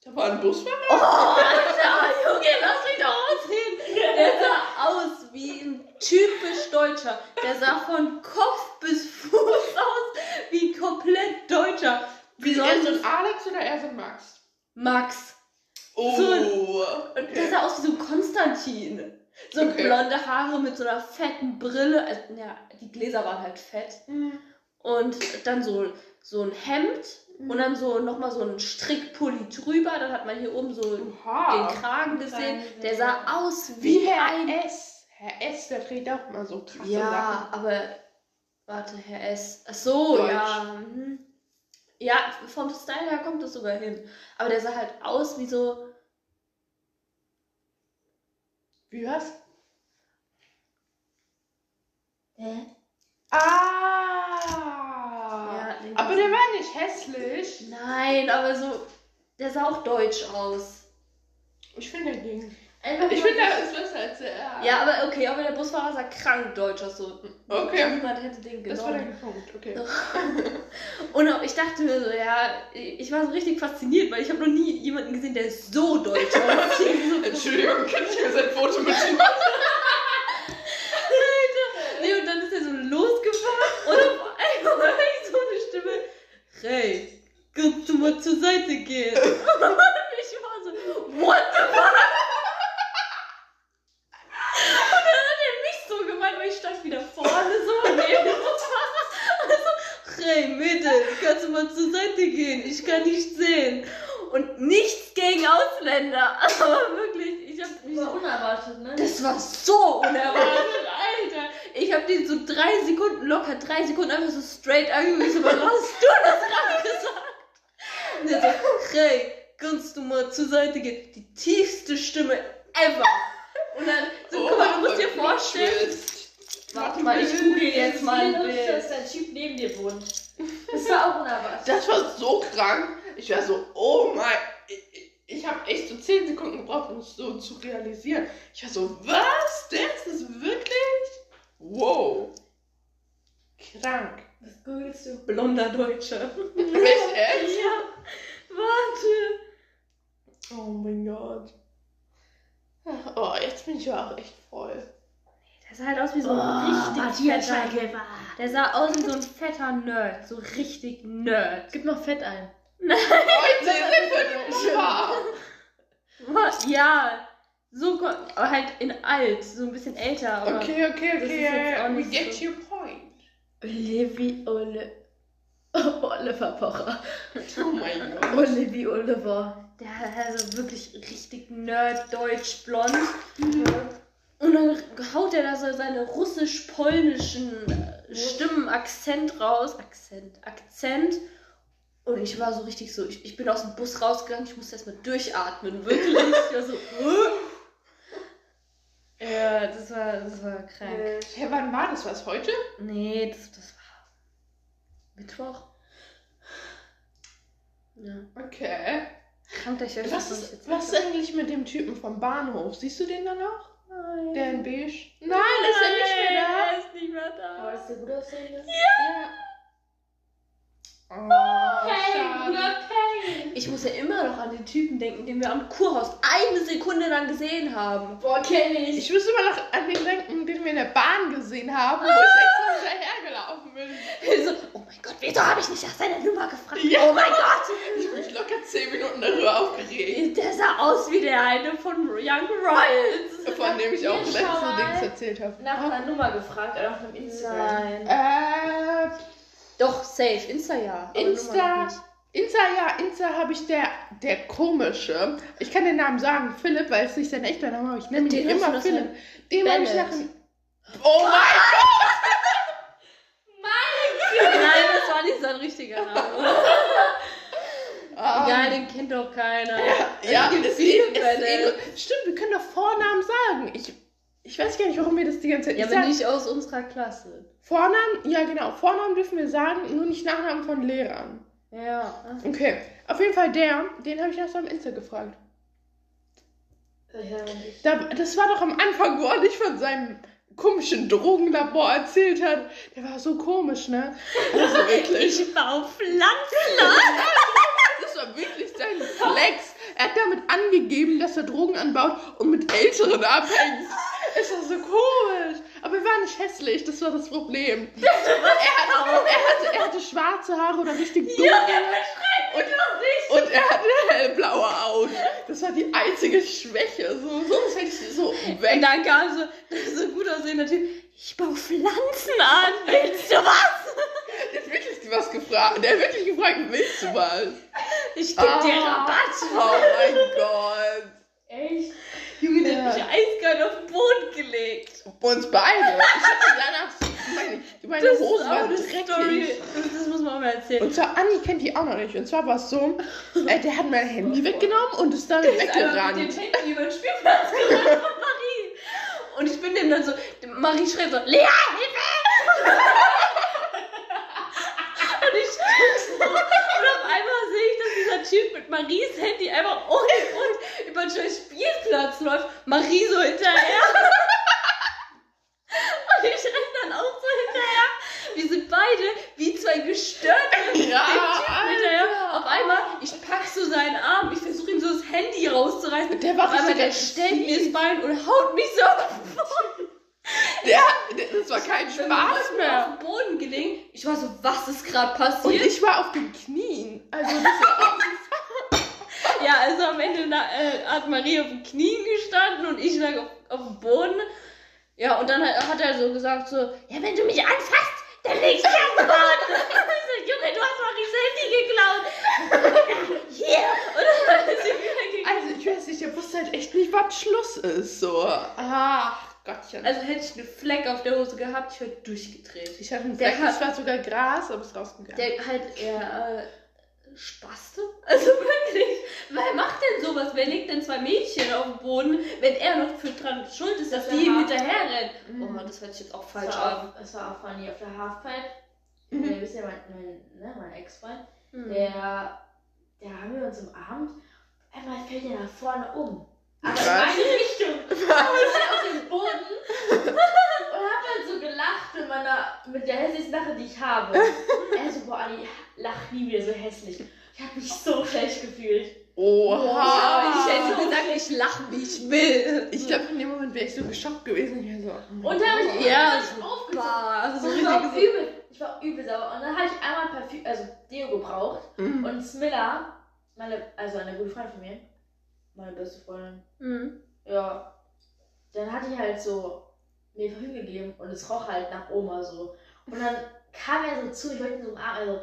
Da war ein Busfahrer? Oh, Alter, Junge, lass mich doch ausreden. Der sah aus wie ein typisch Deutscher. Der sah von Kopf bis Fuß aus wie ein komplett Deutscher. Wie so sonst ein Alex oder eher so ein Max? Max. Oh. Und der sah aus wie so ein Konstantin. So Okay. blonde Haare mit so einer fetten Brille. Also, ja, die Gläser waren halt fett. Und dann so, so ein Hemd und dann so nochmal so ein Strickpulli drüber. Dann hat man hier oben so den Oha. Kragen gesehen. Der sah aus wie, Wie Herr ein. S. Herr S, der trägt auch mal so krasse Ja, aber warte, Herr S. Ach so, Deutsch. ja. mhm. Ja, vom Style her kommt das sogar hin. Aber der sah halt aus wie so. Sachen. Wie was? Hä? Ah. Der war nicht hässlich. Nein, aber so. Der sah auch deutsch aus. Ich finde, der ging. Einfach Ich finde, der ist besser als der. Ja, aber okay, aber der Busfahrer sah krank deutsch aus. So. Okay. Niemand hätte den Das war der genommen. Punkt, okay. Und auch ich dachte mir so, ja, ich war so richtig fasziniert, weil ich habe noch nie jemanden gesehen, der so deutsch aussieht. Entschuldigung, kann ich mir sein Foto mit ihm machen? Nee, und dann ist er so losgefahren und auf einmal höre ich so eine Stimme, Ray, kannst du mal zur Seite gehen? Ich war so, what the fuck? Und dann hat er mich so gemeint, weil ich stand wieder vorne so neben dem Fahrer. Also, Ray, bitte, kannst du mal zur Seite gehen? Ich kann nicht sehen. Und nichts gegen Ausländer, aber wirklich, ich habe mich war unerwartet, ne? das war so unerwartet, Alter. Ich habe den so drei Sekunden, locker drei Sekunden einfach so straight angewiesen. Was hast du das gerade gesagt? Und der so, Ray, kannst du mal zur Seite gehen? Die tiefste Stimme ever. Und dann, so, guck mal, du musst dir vorstellen. Warte mal, ich google jetzt mal ein Bild. dass ein Typ neben dir wohnt. Das war auch unerwartet. Das war so krank. Ich war so, oh mein. Ich, ich- habe echt so 10 Sekunden gebraucht, um es so zu realisieren. Ich war so, was? Der ist wirklich? Wow. Krank. Was googelst du? Blonder Deutscher. Echt, echt? Ja, warte. Oh mein Gott. Oh, jetzt bin ich ja auch echt voll. Der sah halt aus wie so ein richtig fetter Der sah aus wie so ein fetter Nerd. So richtig Nerd. Gib noch Fett ein. Heute sind wir Mama. Was? Ja. So, aber halt in alt. So ein bisschen älter. Aber Okay, okay, das jetzt okay. We get so- your point. Levi Ole. Oliver Pocher. Oh mein Gott. Olivi Oliver. der hat also wirklich richtig Nerd, deutsch, blond. Und dann haut er da so seine russisch-polnischen Stimmen, Akzent raus. Akzent, Akzent. Und ich war so richtig so, ich, ich bin aus dem Bus rausgegangen, ich musste erstmal durchatmen, wirklich. Ich war so, äh. Ja, das war, das war krank. Hä, wann war das? Was heute? Nee, das, das war Mittwoch. Ja, Okay. krank, ich euch Was noch ist, was ist eigentlich mit dem Typen vom Bahnhof? Siehst du den dann auch? habe. Der in beige? Nein, ist er nicht mehr Er ist nicht mehr da. Aber ist der gut aussehende? da? Ja. Oh, schade. Payne! Ich muss ja immer noch an den Typen denken, den wir am Kurhaus eine Sekunde lang gesehen haben. Boah, kenn ich. Ich muss immer noch an den denken, den wir in der Bahn gesehen haben, wo ich extra hinterhergelaufen bin. So, oh mein Gott, wieso habe ich nicht nach seiner Nummer gefragt? Ja. Oh mein Gott! Ich mich locker 10 Minuten darüber aufgeregt. Der sah aus wie der eine von Young Royals. Von dem ich auch Hier, letzte schau mal. Dings erzählt habe. nach einer Nummer gefragt, auf einem Instagram. Nein. Äh, Doch, safe. Insta ja. Insta. Insta, ja, Insta habe ich der, der komische. Ich kann den Namen sagen, Philipp, weil es nicht sein echter Name ist. aber Ich nenne Den ihn immer Philipp. Dem habe ich Bennett. nach. Oh mein Nein, das war nicht sein richtiger Name. Ah. Egal, den kennt doch keiner. Ja, gibt es viele ist, es Fälle. ist, eh- stimmt, wir können doch Vornamen sagen. Ich, ich weiß gar nicht, warum wir das die ganze Zeit Ja, ich aber sag- nicht aus unserer Klasse. Vornamen, ja genau, Vornamen dürfen wir sagen, nur nicht Nachnamen von Lehrern. Ja. Okay, auf jeden Fall der, den habe ich erst am Insta gefragt. Nicht. Da, das war doch am Anfang, wo er nicht von seinem komischen Drogenlabor erzählt hat. Der war so komisch, ne? Also wirklich. Ich baue Pflanzen. Das war wirklich sein Flex. Er hat damit angegeben, dass er Drogen anbaut und mit Älteren abhängt. Es war so komisch. Aber er war nicht hässlich, das war das Problem. Er, hat, er, hatte, er hatte schwarze Haare oder richtig dunkle. und, und er hatte hellblaue Augen. Das war die einzige Schwäche. So, sonst hätte ich so weg. Und dann kam so, so gut aussehender Typ. Ich baue Pflanzen an. Willst du was? Der hat wirklich was gefragt. Der hat wirklich gefragt, willst du was? Ich geb dir Ah. Rabatt. Oh mein Gott. Echt? Junge, der hat mich eiskalt auf den Boden gelegt. Bei uns beide. Ich hatte danach meine, meine Das Hose ist war dreckig. Story. Das, muss man auch mal erzählen. Und zwar, Anni kennt die auch noch nicht. Und zwar war es so, äh, der hat mein Handy weggenommen und ist damit ist einfach mit weggerannt. dem Handy über den Spielplatz gerannt von Marie. Und ich bin dem dann so, Marie schreit so, Lea, Hilfe! Und ich so, und auf einmal sehe ich, dass dieser Typ mit Maries Handy einfach ohne Grund über den Spielplatz läuft. Marie so hinterher. und ich renne dann auch so hinterher. Wir sind beide wie zwei gestörte Ja, hinterher. Auf einmal, ich pack so seinen Arm, ich versuche ihm so das Handy rauszureißen. Der war Auf richtig der stellt mir das Bein und haut mich so auf den Boden. Der, das war kein Spaß auf mehr. den Boden gelegen. Ich war so, was ist gerade Und passiert? ich war auf den Knien. Also das war auch ja, also am Ende na, äh, hat Marie auf den Knien gestanden und ich lag auf, auf dem Boden. Ja, und dann hat, hat er so gesagt so, ja, wenn du mich anfasst, dann legst du dich auf den Boden. ich so, Junge, du hast Maries Handy geklaut. Hier. Und dann hat er sie wieder geklaut. Also ich weiß nicht, der wusste halt echt nicht, was Schluss ist. So. Ach, Gottchen. Also hätte ich einen Fleck auf der Hose gehabt, ich wäre durchgedreht. ich hatte einen der Fleck, hat- das war sogar Gras, aber es ist rausgegangen. Der halt eher äh, Spaste. Also wirklich. Wer macht denn sowas? Wer legt denn zwei Mädchen auf den Boden, wenn er noch für dran schuld ist, dass Das die ihm hinterherrennen? Mhm. Oh, das hört sich jetzt auch Das falsch an. das war auch funny auf der Halfpipe. Mhm. Ihr wisst ja, mein, mein, ne, mein Ex-Freund, Hm. der, der haben wir uns am Abend, einmal fällt er nach vorne um. Aber in meine Richtung. Ich auf den Boden und hab dann so gelacht mit meiner, mit der hässlichsten Lache, die ich habe. Er so, boah, Anni, lach nie wieder so hässlich. Ich hab mich so schlecht gefühlt. Oha. ich hätte gesagt, ich lache, wie ich will. Ich glaube, in dem Moment wäre ich so geschockt gewesen. Ich war so, oh Und da habe ich. Ja, so aufgezogen. So ich war übel, ich war übel sauer. Und dann habe ich einmal Parfüm, also Deo gebraucht. Mhm. Und Smilla, meine, also eine gute Freundin von mir, meine beste Freundin, Hm. ja, dann hatte ich halt so mir Parfüm gegeben und es roch halt nach Oma so. Und dann kam er so zu, ich wollte ihn so umarmen, er so,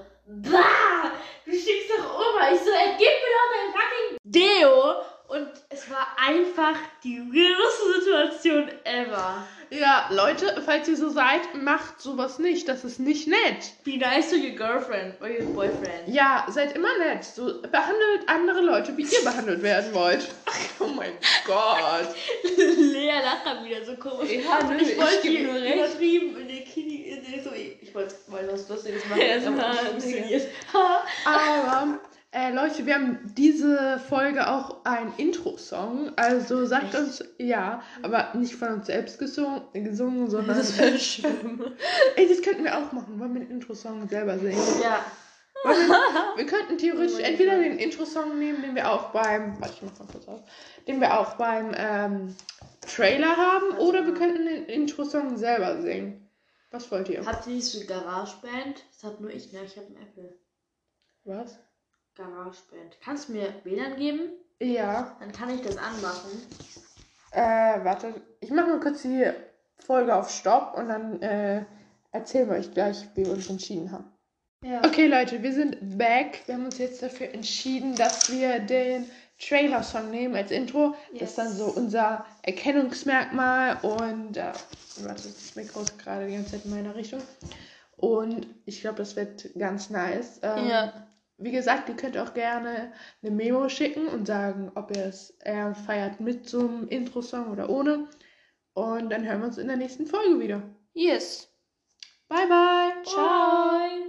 bah, du stinkst nach Oma. Ich so, er gib mir doch dein fucking Deo. Und es war einfach die weirdeste Situation ever. Ja, Leute, falls ihr so seid, macht sowas nicht. Das ist nicht nett. Be nice to your girlfriend or your boyfriend. Ja, seid immer nett. So, behandelt andere Leute, wie ihr behandelt werden wollt. Oh mein Gott. Lea lacht wieder so komisch. Ja, nö, ich ich wollte hier nur recht. übertrieben in der Kini, in der, so, ich wollte mal was Lustiges machen, Ja, aber nicht funktioniert. Aber, äh, Leute, wir haben diese Folge auch einen Intro-Song. Also sagt Echt? uns, ja, aber nicht von uns selbst gesungen, gesungen sondern. Das wäre schlimm. Ey, das könnten wir auch machen. Wollen wir den Intro-Song selber singen? ja, Wir könnten theoretisch Oh entweder Gott. den Intro-Song nehmen, den wir auch beim. Warte, ich mach mal kurz auf. Den wir auch beim ähm, Trailer haben, Also- oder wir könnten den Intro-Song selber singen. Was wollt ihr? Habt ihr nicht so GarageBand? Das hat nur ich, ne? Ich habe einen Apple. Was? GarageBand. Kannst du mir WLAN geben? Ja. Dann kann ich das anmachen. Äh, warte. Ich mache mal kurz die Folge auf Stopp und dann äh, erzählen wir euch gleich, wie wir uns entschieden haben. Ja. Okay, Leute, wir sind back. Wir haben uns jetzt dafür entschieden, dass wir den Trailer-Song nehmen als Intro. Das Yes. ist dann so unser Erkennungsmerkmal. Und äh, warte, das Mikro ist gerade die ganze Zeit in meiner Richtung. Und ich glaube, das wird ganz nice. Ähm, Ja. Wie gesagt, ihr könnt auch gerne eine Memo schicken und sagen, ob ihr es eher feiert mit so einem Intro-Song oder ohne. Und dann hören wir uns in der nächsten Folge wieder. Yes. Bye, bye. Ciao.